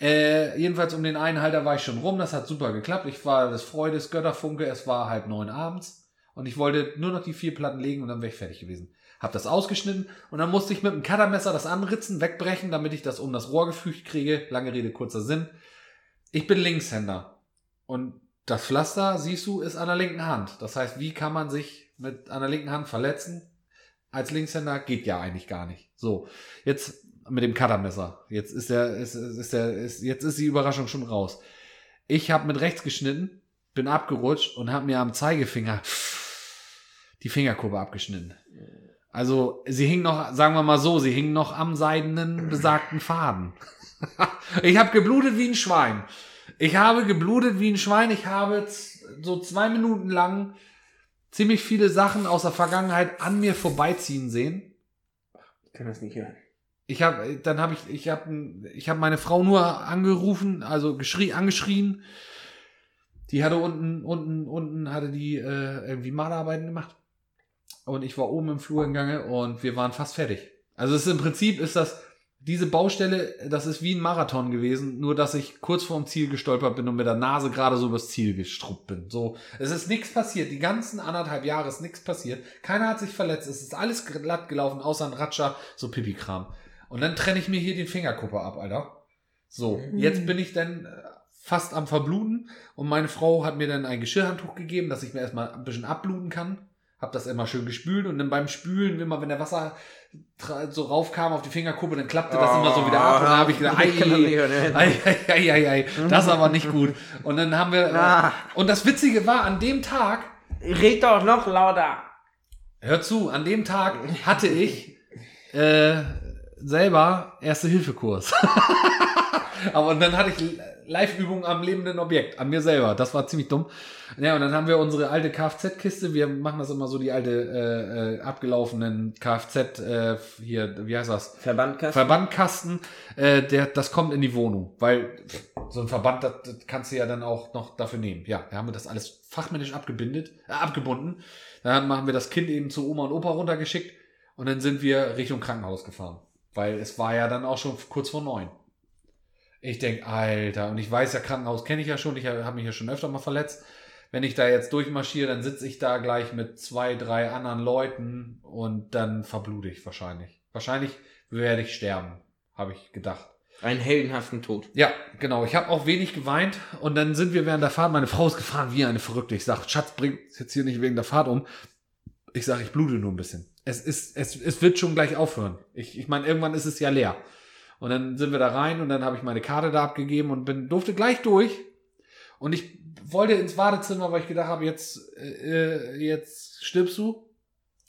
S2: Äh, jedenfalls um den einen Halter war ich schon rum. Das hat super geklappt. Ich war des Freudes Götterfunke. Es war halb neun abends. Und ich wollte nur noch die vier Platten legen und dann wäre ich fertig gewesen. Hab das ausgeschnitten und dann musste ich mit dem Cuttermesser das anritzen, wegbrechen, damit ich das um das Rohr gefügt kriege. Lange Rede, kurzer Sinn. Ich bin Linkshänder. Und das Pflaster, siehst du, ist an der linken Hand. Das heißt, wie kann man sich mit an der linken Hand verletzen? Als Linkshänder geht ja eigentlich gar nicht. So, jetzt mit dem Cuttermesser. Jetzt ist der, ist, ist der, ist, jetzt ist die Überraschung schon raus. Ich habe mit rechts geschnitten, bin abgerutscht und habe mir am Zeigefinger die Fingerkuppe abgeschnitten. Also sie hing noch, sagen wir mal so, sie hing noch am seidenen besagten Faden. ich habe geblutet wie ein Schwein. Ich habe geblutet wie ein Schwein. Ich habe so zwei Minuten lang ziemlich viele Sachen aus der Vergangenheit an mir vorbeiziehen sehen.
S1: Ich kann das nicht hören.
S2: Ich habe, dann habe ich, ich habe, ich habe meine Frau nur angerufen, also geschrie, angeschrien. Die hatte unten, unten, unten hatte die äh, irgendwie Malerarbeiten gemacht. Und ich war oben im Flur im Gange und wir waren fast fertig. Also es ist im Prinzip ist das diese Baustelle, das ist wie ein Marathon gewesen, nur dass ich kurz vorm Ziel gestolpert bin und mit der Nase gerade so übers Ziel gestruppt bin. So, es ist nichts passiert. Die ganzen anderthalb Jahre ist nichts passiert. Keiner hat sich verletzt. Es ist alles glatt gelaufen, außer ein Ratscher, so Pipi-Kram. Und dann trenne ich mir hier den Fingerkuppe ab, Alter. So, jetzt bin ich dann äh, fast am Verbluten und meine Frau hat mir dann ein Geschirrhandtuch gegeben, dass ich mir erstmal ein bisschen abbluten kann. Hab das immer schön gespült und dann beim Spülen, immer wenn der Wasser so raufkam auf die Fingerkuppe, dann klappte das immer so wieder ab und dann habe ich gedacht, ei, ei, ei, ei, ei, das ist aber nicht gut. Und dann haben wir,
S1: Ah.
S2: und das Witzige war, an dem Tag,
S1: Red doch noch lauter.
S2: hör zu, an dem Tag hatte ich äh, selber Erste-Hilfe-Kurs. Aber und dann hatte ich Live-Übungen am lebenden Objekt, an mir selber. Das war ziemlich dumm. Ja, und dann haben wir unsere alte Kfz-Kiste. Wir machen das immer so, die alte äh, äh, abgelaufenen Kfz, äh, hier, wie heißt das?
S1: Verbandkasten.
S2: Verbandkasten, äh, der, das kommt in die Wohnung, weil so ein Verband, das, das kannst du ja dann auch noch dafür nehmen. Ja, da haben wir das alles fachmännisch abgebindet, äh, abgebunden. Dann haben wir das Kind eben zu Oma und Opa runtergeschickt und dann sind wir Richtung Krankenhaus gefahren, weil es war ja dann auch schon kurz vor neun. Ich denk, Alter, und ich weiß ja, Krankenhaus kenne ich ja schon, ich habe mich ja schon öfter mal verletzt. Wenn ich da jetzt durchmarschiere, dann sitze ich da gleich mit zwei, drei anderen Leuten und dann verblute ich wahrscheinlich. Wahrscheinlich werde ich sterben, habe ich gedacht.
S1: Einen heldenhaften Tod.
S2: Ja, genau. Ich habe auch wenig geweint und dann sind wir während der Fahrt, meine Frau ist gefahren wie eine Verrückte. Ich sag, Schatz, bring jetzt hier nicht wegen der Fahrt um. Ich sag, ich blute nur ein bisschen. Es ist, es, es wird schon gleich aufhören. Ich, ich meine, irgendwann ist es ja leer. Und dann sind wir da rein und dann habe ich meine Karte da abgegeben und bin, durfte gleich durch. Und ich wollte ins Badezimmer, weil ich gedacht habe, jetzt, äh, jetzt stirbst du.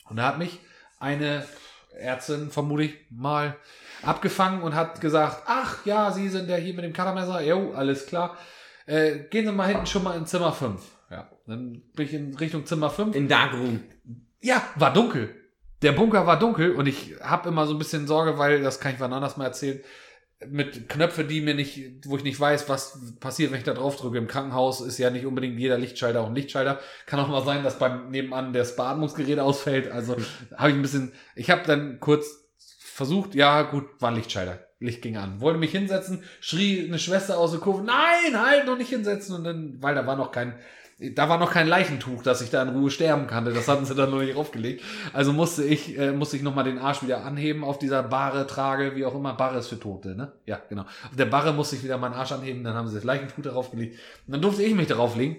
S2: Und da hat mich eine Ärztin, vermute ich mal, abgefangen und hat gesagt, ach ja, Sie sind ja hier mit dem Cuttermesser. Jo, alles klar. Äh, gehen Sie mal hinten schon mal in Zimmer 5. Ja, dann bin ich in Richtung Zimmer 5.
S1: In Darkroom.
S2: Ja, war dunkel. Der Bunker war dunkel und ich habe immer so ein bisschen Sorge, weil, das kann ich wann anders mal erzählen, mit Knöpfe, die mir nicht, wo ich nicht weiß, was passiert, wenn ich da drauf drücke. Im Krankenhaus ist ja nicht unbedingt jeder Lichtschalter auch ein Lichtschalter. Kann auch mal sein, dass beim nebenan das Beatmungsgerät ausfällt. Also habe ich ein bisschen, ich habe dann kurz versucht, ja gut, war ein Lichtschalter. Licht ging an. Wollte mich hinsetzen, schrie eine Schwester aus der Kurve, nein, halt, noch nicht hinsetzen. Und dann, weil da war noch kein, da war noch kein Leichentuch, dass ich da in Ruhe sterben kannte. Das hatten sie dann noch nicht aufgelegt. Also musste ich, äh, musste ich nochmal den Arsch wieder anheben auf dieser Barre, Trage, wie auch immer. Barre ist für Tote, ne? Ja, genau. Auf der Barre musste ich wieder meinen Arsch anheben, dann haben sie das Leichentuch darauf gelegt. Und dann durfte ich mich darauf legen.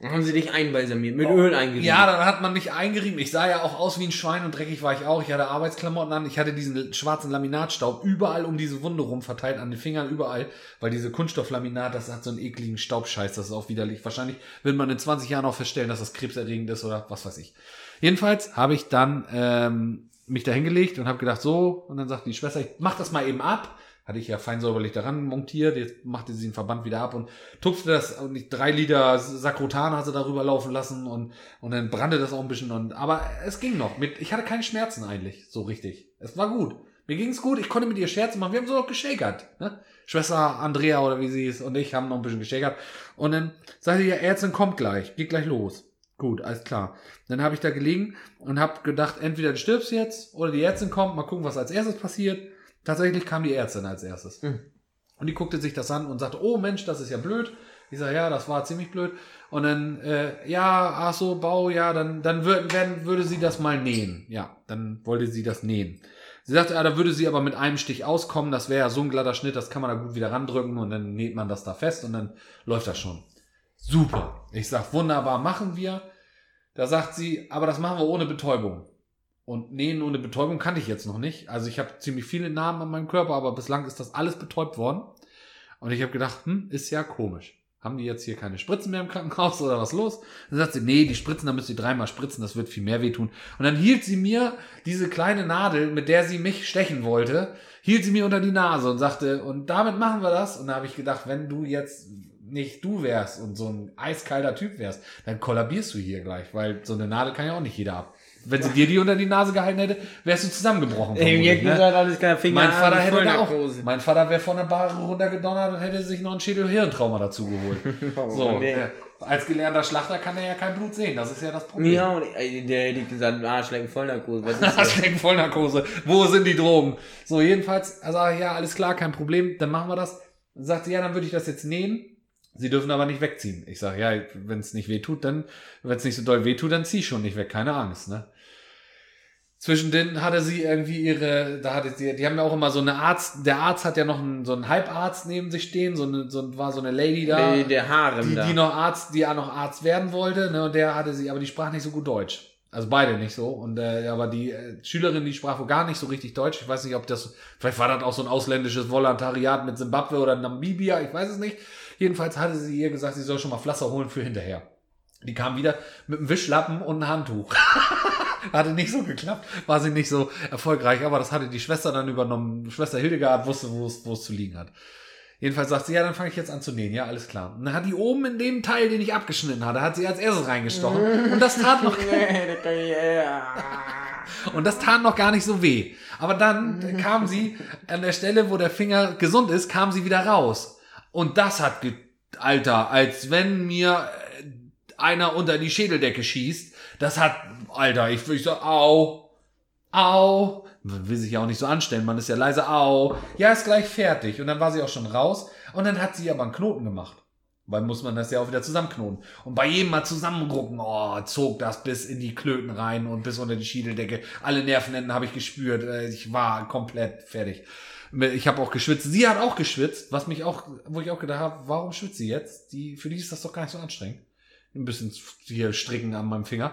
S1: Dann haben sie dich einbalsamiert, mit Öl eingerieben.
S2: Ja, dann hat man mich eingerieben. Ich sah ja auch aus wie ein Schwein und dreckig war ich auch. Ich hatte Arbeitsklamotten an. Ich hatte diesen schwarzen Laminatstaub überall um diese Wunde rum verteilt, an den Fingern überall. Weil diese Kunststofflaminat, das hat so einen ekligen Staubscheiß. Das ist auch widerlich. Wahrscheinlich wird man in 20 Jahren auch feststellen, dass das krebserregend ist oder was weiß ich. Jedenfalls habe ich dann ähm, mich da hingelegt und habe gedacht, so. Und dann sagt die Schwester, ich mach das mal eben ab. Hatte ich ja fein säuberlich daran montiert, jetzt machte sie den Verband wieder ab und tupfte das und nicht drei Liter Sakrotan hat sie darüber laufen lassen und, und dann brannte das auch ein bisschen und, aber es ging noch. Mit, ich hatte keine Schmerzen eigentlich, so richtig. Es war gut. Mir ging's gut, ich konnte mit ihr Scherze machen. Wir haben so noch geschäkert, ne? Schwester Andrea oder wie sie ist und ich haben noch ein bisschen geschäkert. Und dann sagte die Ärztin, kommt gleich, geht gleich los. Gut, alles klar. Dann habe ich da gelegen und habe gedacht, entweder du stirbst jetzt oder die Ärztin kommt, mal gucken, was als erstes passiert. Tatsächlich kam die Ärztin als erstes.
S1: Mhm.
S2: Und die guckte sich das an und sagte, oh Mensch, das ist ja blöd. Ich sage, ja, das war ziemlich blöd. Und dann, äh, ja, ach so, Bau, ja, dann, dann würden, werden, würde sie das mal nähen. Ja, dann wollte sie das nähen. Sie sagte, ja, da würde sie aber mit einem Stich auskommen. Das wäre ja so ein glatter Schnitt, das kann man da gut wieder randrücken und dann näht man das da fest und dann läuft das schon. Super. Ich sag, wunderbar, machen wir. Da sagt sie, aber das machen wir ohne Betäubung. Und Nähen ohne Betäubung kannte ich jetzt noch nicht. Also ich habe ziemlich viele Namen an meinem Körper, aber bislang ist das alles betäubt worden. Und ich habe gedacht, hm, ist ja komisch. Haben die jetzt hier keine Spritzen mehr im Krankenhaus oder was los? Dann sagt sie, nee, die Spritzen, da müsst ihr dreimal spritzen, das wird viel mehr wehtun. Und dann hielt sie mir diese kleine Nadel, mit der sie mich stechen wollte, hielt sie mir unter die Nase und sagte, und damit machen wir das. Und da habe ich gedacht, wenn du jetzt nicht du wärst und so ein eiskalter Typ wärst, dann kollabierst du hier gleich, weil so eine Nadel kann ja auch nicht jeder ab. Wenn sie dir die unter die Nase gehalten hätte, wärst du zusammengebrochen.
S1: Ey,
S2: vermutlich,
S1: mir
S2: ne?
S1: alles Finger
S2: Mein Vater hätte da auch, mein Vater wäre von der Bar runtergedonnert und hätte sich noch ein Schädel-Hirntrauma dazu geholt. so, äh, als gelernter Schlachter kann er ja kein Blut sehen, das ist ja das Problem.
S1: Ja, und der hätte gesagt, Arschlecken Vollnarkose, was ist?
S2: Arschlecken Vollnarkose. Wo sind die Drogen? So, jedenfalls, also ja, alles klar, kein Problem, dann machen wir das. Dann sagt sie, ja, dann würde ich das jetzt nähen. Sie dürfen aber nicht wegziehen. Ich sage, ja, wenn es nicht weh tut, dann, wenn es nicht so doll weh tut, dann zieh schon nicht weg, keine Angst, ne? Zwischendrin hatte sie irgendwie ihre, da hatte sie, die haben ja auch immer so eine Arzt, der Arzt hat ja noch einen, so einen Halbarzt neben sich stehen, so eine, so war so eine Lady da
S1: Der, der Harem
S2: die,
S1: da.
S2: die noch Arzt, die auch noch Arzt werden wollte, ne, und der hatte sie, aber die sprach nicht so gut Deutsch. Also beide nicht so. Und äh, aber die äh, Schülerin, die sprach wohl gar nicht so richtig Deutsch. Ich weiß nicht, ob das, vielleicht war das auch so ein ausländisches Volontariat mit Zimbabwe oder Namibia, ich weiß es nicht. Jedenfalls hatte sie ihr gesagt, sie soll schon mal Pflaster holen für hinterher. Die kam wieder mit einem Wischlappen und einem Handtuch. hatte nicht so geklappt, war sie nicht so erfolgreich, aber das hatte die Schwester dann übernommen. Schwester Hildegard wusste, wo es, wo es zu liegen hat. Jedenfalls sagt sie, ja, dann fange ich jetzt an zu nähen. Ja, alles klar. Und dann hat die oben in dem Teil, den ich abgeschnitten hatte, hat sie als erstes reingestochen. Und das tat noch,
S1: ja.
S2: und das tat noch gar nicht so weh. Aber dann kam sie an der Stelle, wo der Finger gesund ist, kam sie wieder raus. Und das hat, Alter, als wenn mir äh, einer unter die Schädeldecke schießt. Das hat, Alter, ich würde so, au, au. Man will sich ja auch nicht so anstellen, man ist ja leise, au. Ja, ist gleich fertig. Und dann war sie auch schon raus. Und dann hat sie aber einen Knoten gemacht. Weil muss man das ja auch wieder zusammenknoten. Und bei jedem mal zusammenrucken, oh, zog das bis in die Klöten rein und bis unter die Schiedeldecke. Alle Nervenenden habe ich gespürt. Äh, Ich war komplett fertig. Ich habe auch geschwitzt. Sie hat auch geschwitzt, was mich auch, wo ich auch gedacht habe, warum schwitzt sie jetzt? Die, für die ist das doch gar nicht so anstrengend. Ein bisschen hier stricken an meinem Finger.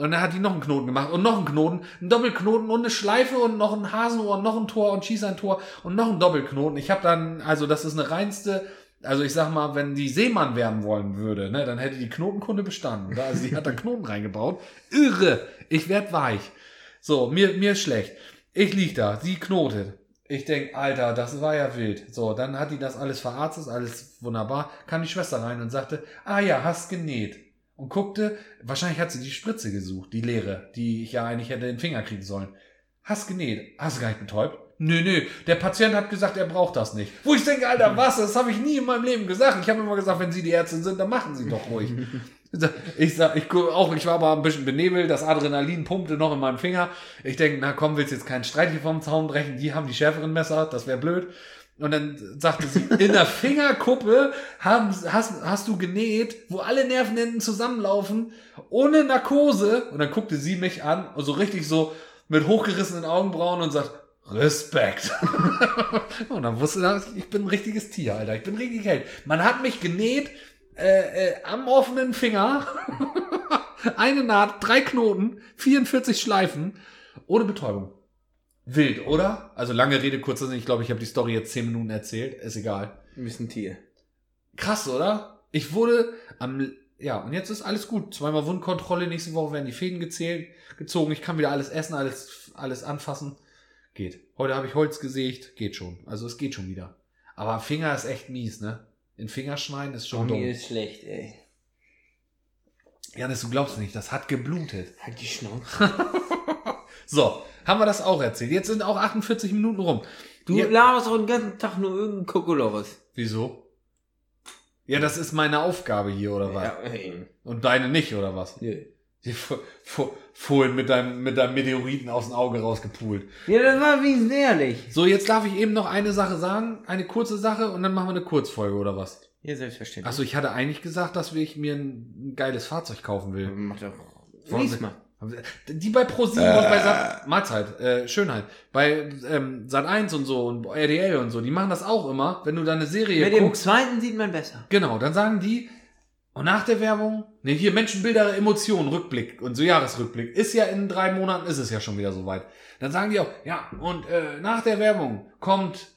S2: Und dann hat die noch einen Knoten gemacht und noch einen Knoten, einen Doppelknoten und eine Schleife und noch ein Hasenohr und noch ein Tor und schieß ein Tor und noch ein Doppelknoten. Ich habe dann, also das ist eine reinste, also ich sag mal, wenn die Seemann werden wollen würde, ne, dann hätte die Knotenkunde bestanden. Oder? Also die hat da Knoten reingebaut. Irre! Ich werd weich. So, mir, mir ist schlecht. Ich lieg da, sie knotet. Ich denk, Alter, das war ja wild. So, dann hat die das alles verarztet, alles wunderbar. Kam die Schwester rein und sagte, ah ja, hast genäht. Und guckte, wahrscheinlich hat sie die Spritze gesucht, die leere, die ich ja eigentlich hätte in den Finger kriegen sollen. Hast genäht. Hast du gar nicht betäubt? Nö, nö. Der Patient hat gesagt, er braucht das nicht. Wo ich denke, Alter, was? Das habe ich nie in meinem Leben gesagt. Ich habe immer gesagt, wenn Sie die Ärztin sind, dann machen Sie doch ruhig. Ich sag, ich auch, ich war aber ein bisschen benebelt, das Adrenalin pumpte noch in meinem Finger. Ich denke, na komm, willst jetzt keinen Streit hier vom Zaun brechen? Die haben die schärferen Messer, das wäre blöd. Und dann sagte sie, in der Fingerkuppe haben, hast, hast du genäht, wo alle Nervenenden zusammenlaufen, ohne Narkose. Und dann guckte sie mich an, und so richtig so mit hochgerissenen Augenbrauen und sagt, Respekt. und dann wusste ich, ich bin ein richtiges Tier, Alter. Ich bin richtig Held. Man hat mich genäht, äh, äh, am offenen Finger. Eine Naht, drei Knoten, 44 Schleifen, ohne Betäubung. Wild, oder? Also lange Rede, kurzer Sinn. Ich glaube, ich habe die Story jetzt 10 Minuten erzählt. Ist egal.
S1: Bist ein Tier.
S2: Krass, oder? Ich wurde am, ja, und jetzt ist alles gut. Zweimal Wundkontrolle, nächste Woche werden die Fäden gezählt, gezogen. Ich kann wieder alles essen, alles, alles anfassen. Geht. Heute habe ich Holz gesägt, geht schon. Also es geht schon wieder. Aber Finger ist echt mies, ne? In Finger schneiden ist schon
S1: Schon
S2: dumm.
S1: mir ist schlecht, ey.
S2: Janis, du glaubst nicht, das hat geblutet.
S1: Halt die Schnauze.
S2: So, haben wir das auch erzählt. Jetzt sind auch 48 Minuten rum.
S1: Du
S2: Ja.
S1: laberst auch den ganzen Tag nur irgendeinen Kokolores.
S2: Wieso? Ja, das ist meine Aufgabe hier, oder was?
S1: Ja, ey.
S2: Und deine nicht, oder was?
S1: Nö.
S2: Die Fo- Fo- Fohlen mit deinem, mit deinem Meteoriten aus dem Auge rausgepult.
S1: Ja, das war wenigstens ehrlich.
S2: So, jetzt darf ich eben noch eine Sache sagen, eine kurze Sache und dann machen wir eine Kurzfolge oder was?
S1: Ja, selbstverständlich.
S2: Achso, ich hatte eigentlich gesagt, dass ich mir ein, geiles Fahrzeug kaufen will.
S1: Mach doch.
S2: Wollen
S1: Lies mal.
S2: Die bei ProSieben und bei Sat Mahlzeit, äh, Schönheit, bei ähm, Sat 1 und so und RDL und so, die machen das auch immer, wenn du da eine Serie
S1: Mit dem
S2: guckst.
S1: zweiten sieht man besser.
S2: Genau, dann sagen die, und nach der Werbung, ne, hier Menschenbilder, Emotionen, Rückblick und so Jahresrückblick, ist ja in drei Monaten, ist es ja schon wieder soweit. Dann sagen die auch, ja, und äh, nach der Werbung kommt,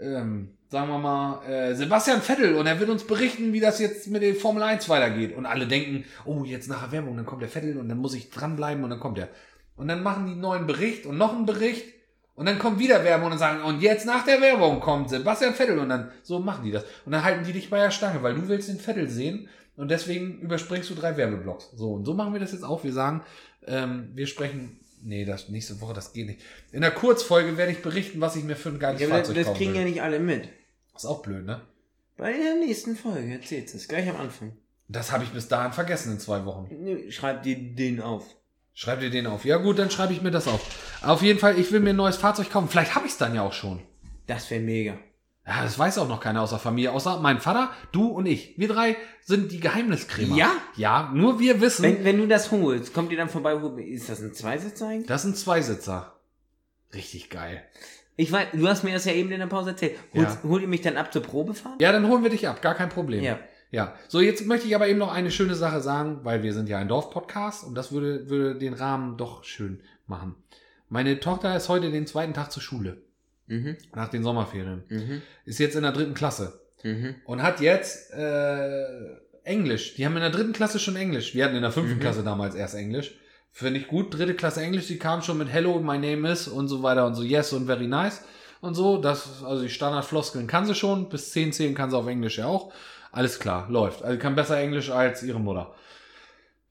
S2: ähm, sagen wir mal, äh, Sebastian Vettel und er wird uns berichten, wie das jetzt mit der Formel 1 weitergeht. Und alle denken, oh, jetzt nach der Werbung, dann kommt der Vettel und dann muss ich dranbleiben und dann kommt er. Und dann machen die einen neuen Bericht und noch einen Bericht und dann kommt wieder Werbung und sagen, und jetzt nach der Werbung kommt Sebastian Vettel und dann, so machen die das. Und dann halten die dich bei der Stange, weil du willst den Vettel sehen und deswegen überspringst du drei Werbeblocks. So, und so machen wir das jetzt auch. Wir sagen, Ähm, wir sprechen. Nee, das nächste Woche, das geht nicht. In der Kurzfolge werde ich berichten, was ich mir für ein geiles
S1: Ja, das,
S2: Fahrzeug
S1: das
S2: kaufen
S1: kriegen
S2: will.
S1: ja nicht alle mit.
S2: Ist auch blöd, ne?
S1: Bei der nächsten Folge erzählt es, gleich am Anfang.
S2: Das habe ich bis dahin vergessen in zwei Wochen.
S1: Schreib dir den auf.
S2: Schreib dir den auf. Ja gut, dann schreibe ich mir das auf. Auf jeden Fall, ich will mir ein neues Fahrzeug kaufen. Vielleicht habe ich es dann ja auch schon.
S1: Das wäre mega.
S2: Ja, das weiß auch noch keiner aus der Familie, außer mein Vater, du und ich. Wir drei sind die Geheimniskrämer.
S1: Ja?
S2: Ja, nur wir wissen,
S1: Wenn, wenn du das holst, kommt ihr dann vorbei, ist das ein Zweisitzer eigentlich?
S2: das sind Zweisitzer. Richtig geil.
S1: Ich weiß, du hast mir das ja eben in der Pause erzählt. Holst,
S2: Ja.
S1: Holt ihr mich dann ab zur Probefahrt?
S2: Ja, dann holen wir dich ab, gar kein Problem.
S1: Ja.
S2: Ja. So, jetzt möchte ich aber eben noch eine schöne Sache sagen, weil wir sind ja ein Dorf-Podcast und das würde, würde den Rahmen doch schön machen. Meine Tochter ist heute den zweiten Tag zur Schule,
S1: Mhm.
S2: nach den Sommerferien.
S1: Mhm.
S2: Ist jetzt in der dritten Klasse.
S1: Mhm.
S2: und hat jetzt äh, Englisch. Die haben in der dritten Klasse schon Englisch. Wir hatten in der fünften
S1: Mhm.
S2: Klasse damals erst Englisch. Finde ich gut. Dritte Klasse Englisch. Die kam schon mit Hello, my name is und so weiter und so Yes und very nice und so. Das, also die Standardfloskeln kann sie schon. Bis 10 zählen kann sie auf Englisch ja auch. Alles klar, läuft. Also kann besser Englisch als ihre Mutter.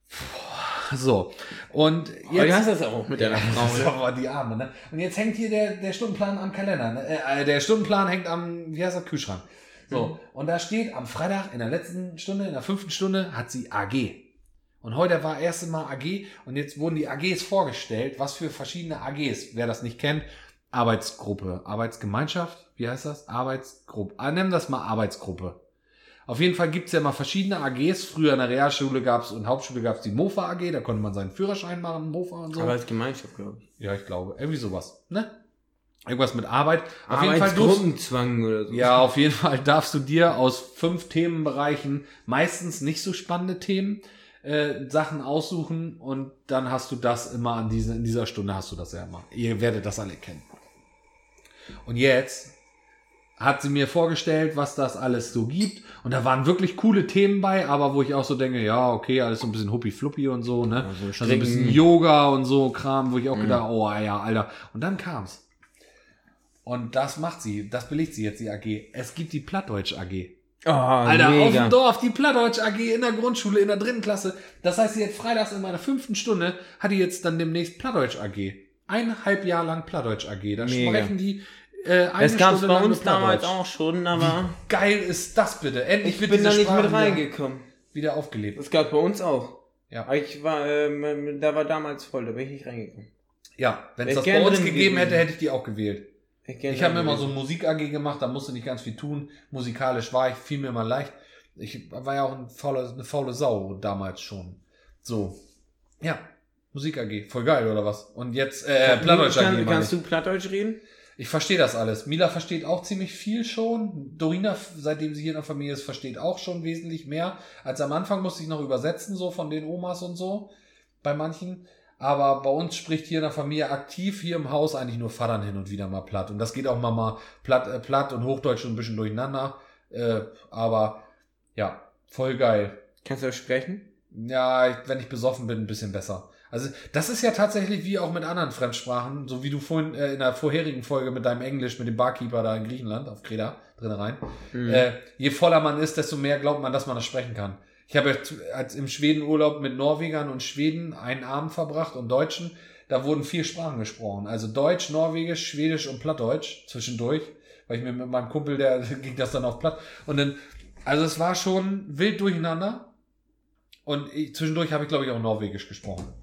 S2: Puh, So. Und
S1: Aber du
S2: jetzt.
S1: hast das auch mit deiner Frau, ne?
S2: die Arme, ne? Und jetzt hängt hier der, der Stundenplan am Kalender. Ne? Äh, der Stundenplan hängt am, wie heißt das, Kühlschrank. So,
S1: Mhm.
S2: und da steht am Freitag in der letzten Stunde, in der fünften Stunde, hat sie AG. Und heute war erste Mal AG und jetzt wurden die AGs vorgestellt, was für verschiedene AGs. Wer das nicht kennt, Arbeitsgruppe, Arbeitsgemeinschaft, wie heißt das? Arbeitsgruppe. Ah, nimm das mal Arbeitsgruppe. Auf jeden Fall gibt's ja mal verschiedene AGs. Früher in der Realschule gab's und Hauptschule gab's die Mofa AG, da konnte man seinen Führerschein machen, Mofa und so.
S1: Aber als Gemeinschaft, glaube ich.
S2: Ja, ich glaube. Irgendwie sowas. Ne? Irgendwas mit Arbeit. Auf jeden Fall
S1: Arbeitsgruppenzwang oder so.
S2: ja, auf jeden Fall darfst du dir aus fünf Themenbereichen, meistens nicht so spannende Themen, äh, Sachen aussuchen und dann hast du das immer an diese, in dieser Stunde hast du das ja immer. Ihr werdet das alle kennen. Und jetzt hat sie mir vorgestellt, was das alles so gibt. Und da waren wirklich coole Themen bei, aber wo ich auch so denke, ja, okay, alles so ein bisschen huppi-fluppi und so, ne?
S1: Also
S2: Also ein bisschen. Yoga und so Kram, wo ich auch
S1: Mhm.
S2: gedacht, oh ja, Alter. Und dann kam's. Und das macht sie, das belegt sie jetzt die AG. Es gibt die Plattdeutsch AG.
S1: Oh,
S2: Alter, auf
S1: mega.
S2: dem Dorf, die Plattdeutsch AG in der Grundschule, in der dritten Klasse. Das heißt, sie hat freitags in meiner fünften Stunde, hat die jetzt dann demnächst Plattdeutsch AG. Eineinhalb Jahr lang Plattdeutsch AG. Da
S1: Mega.
S2: sprechen die äh, eine
S1: Das gab's
S2: Stunde
S1: bei uns damals auch schon, aber
S2: Geil ist das bitte. Endlich
S1: ich
S2: wird
S1: bin da nicht
S2: Sprache
S1: mit
S2: wieder-
S1: reingekommen.
S2: wieder aufgelebt.
S1: Das gab's bei uns auch.
S2: Ja.
S1: Ich war, ähm, da war damals voll, da bin ich nicht reingekommen.
S2: Ja, wenn es das bei uns gegeben hätte, hätte ich die auch gewählt.
S1: Ich,
S2: Ich habe mir immer so ein Musik-AG gemacht, da musste nicht ganz viel tun. Musikalisch war ich, fiel mir immer leicht. Ich war ja auch ein faule, eine faule Sau damals schon. So. Ja, Musik-AG, voll geil, oder was? Und jetzt, äh, Plattdeutsch AG.
S1: Kann, kannst
S2: ich.
S1: du Plattdeutsch reden?
S2: ich verstehe das alles. Mila versteht auch ziemlich viel schon. Dorina, seitdem sie hier in der Familie ist, versteht auch schon wesentlich mehr. Als am Anfang musste ich noch übersetzen, so von den Omas und so. Bei manchen. Aber bei uns spricht hier in der Familie aktiv hier im Haus eigentlich nur Vatern hin und wieder mal platt. Und das geht auch mal, mal platt, äh, platt und Hochdeutsch ein bisschen durcheinander. Äh, aber ja, voll geil.
S1: Kannst du das sprechen?
S2: Ja, ich- wenn ich besoffen bin, ein bisschen besser. Also das ist ja tatsächlich wie auch mit anderen Fremdsprachen, so wie du vorhin äh, in der vorherigen Folge mit deinem Englisch, mit dem Barkeeper da in Griechenland, auf Kreta, drin rein.
S1: Mhm.
S2: Äh, je voller man ist, desto mehr glaubt man, dass man das sprechen kann. Ich habe jetzt im Schwedenurlaub mit Norwegern und Schweden einen Abend verbracht und Deutschen. Da wurden vier Sprachen gesprochen. Also Deutsch, Norwegisch, Schwedisch und Plattdeutsch zwischendurch. Weil ich mir mit meinem Kumpel, der ging das dann auf Platt. Und dann, also es war schon wild durcheinander. Und ich, zwischendurch habe ich, glaube ich, auch Norwegisch gesprochen.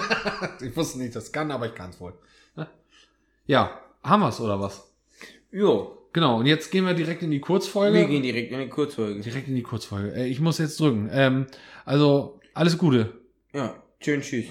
S2: ich wusste nicht, das kann, aber ich kann es wohl. Ja, haben wir's oder was?
S1: Jo,
S2: Genau, und jetzt gehen wir direkt in die Kurzfolge.
S1: wir gehen direkt in die Kurzfolge.
S2: Direkt in die Kurzfolge. Äh, ich muss jetzt drücken. Ähm, also, alles Gute.
S1: Ja, schön, tschüss.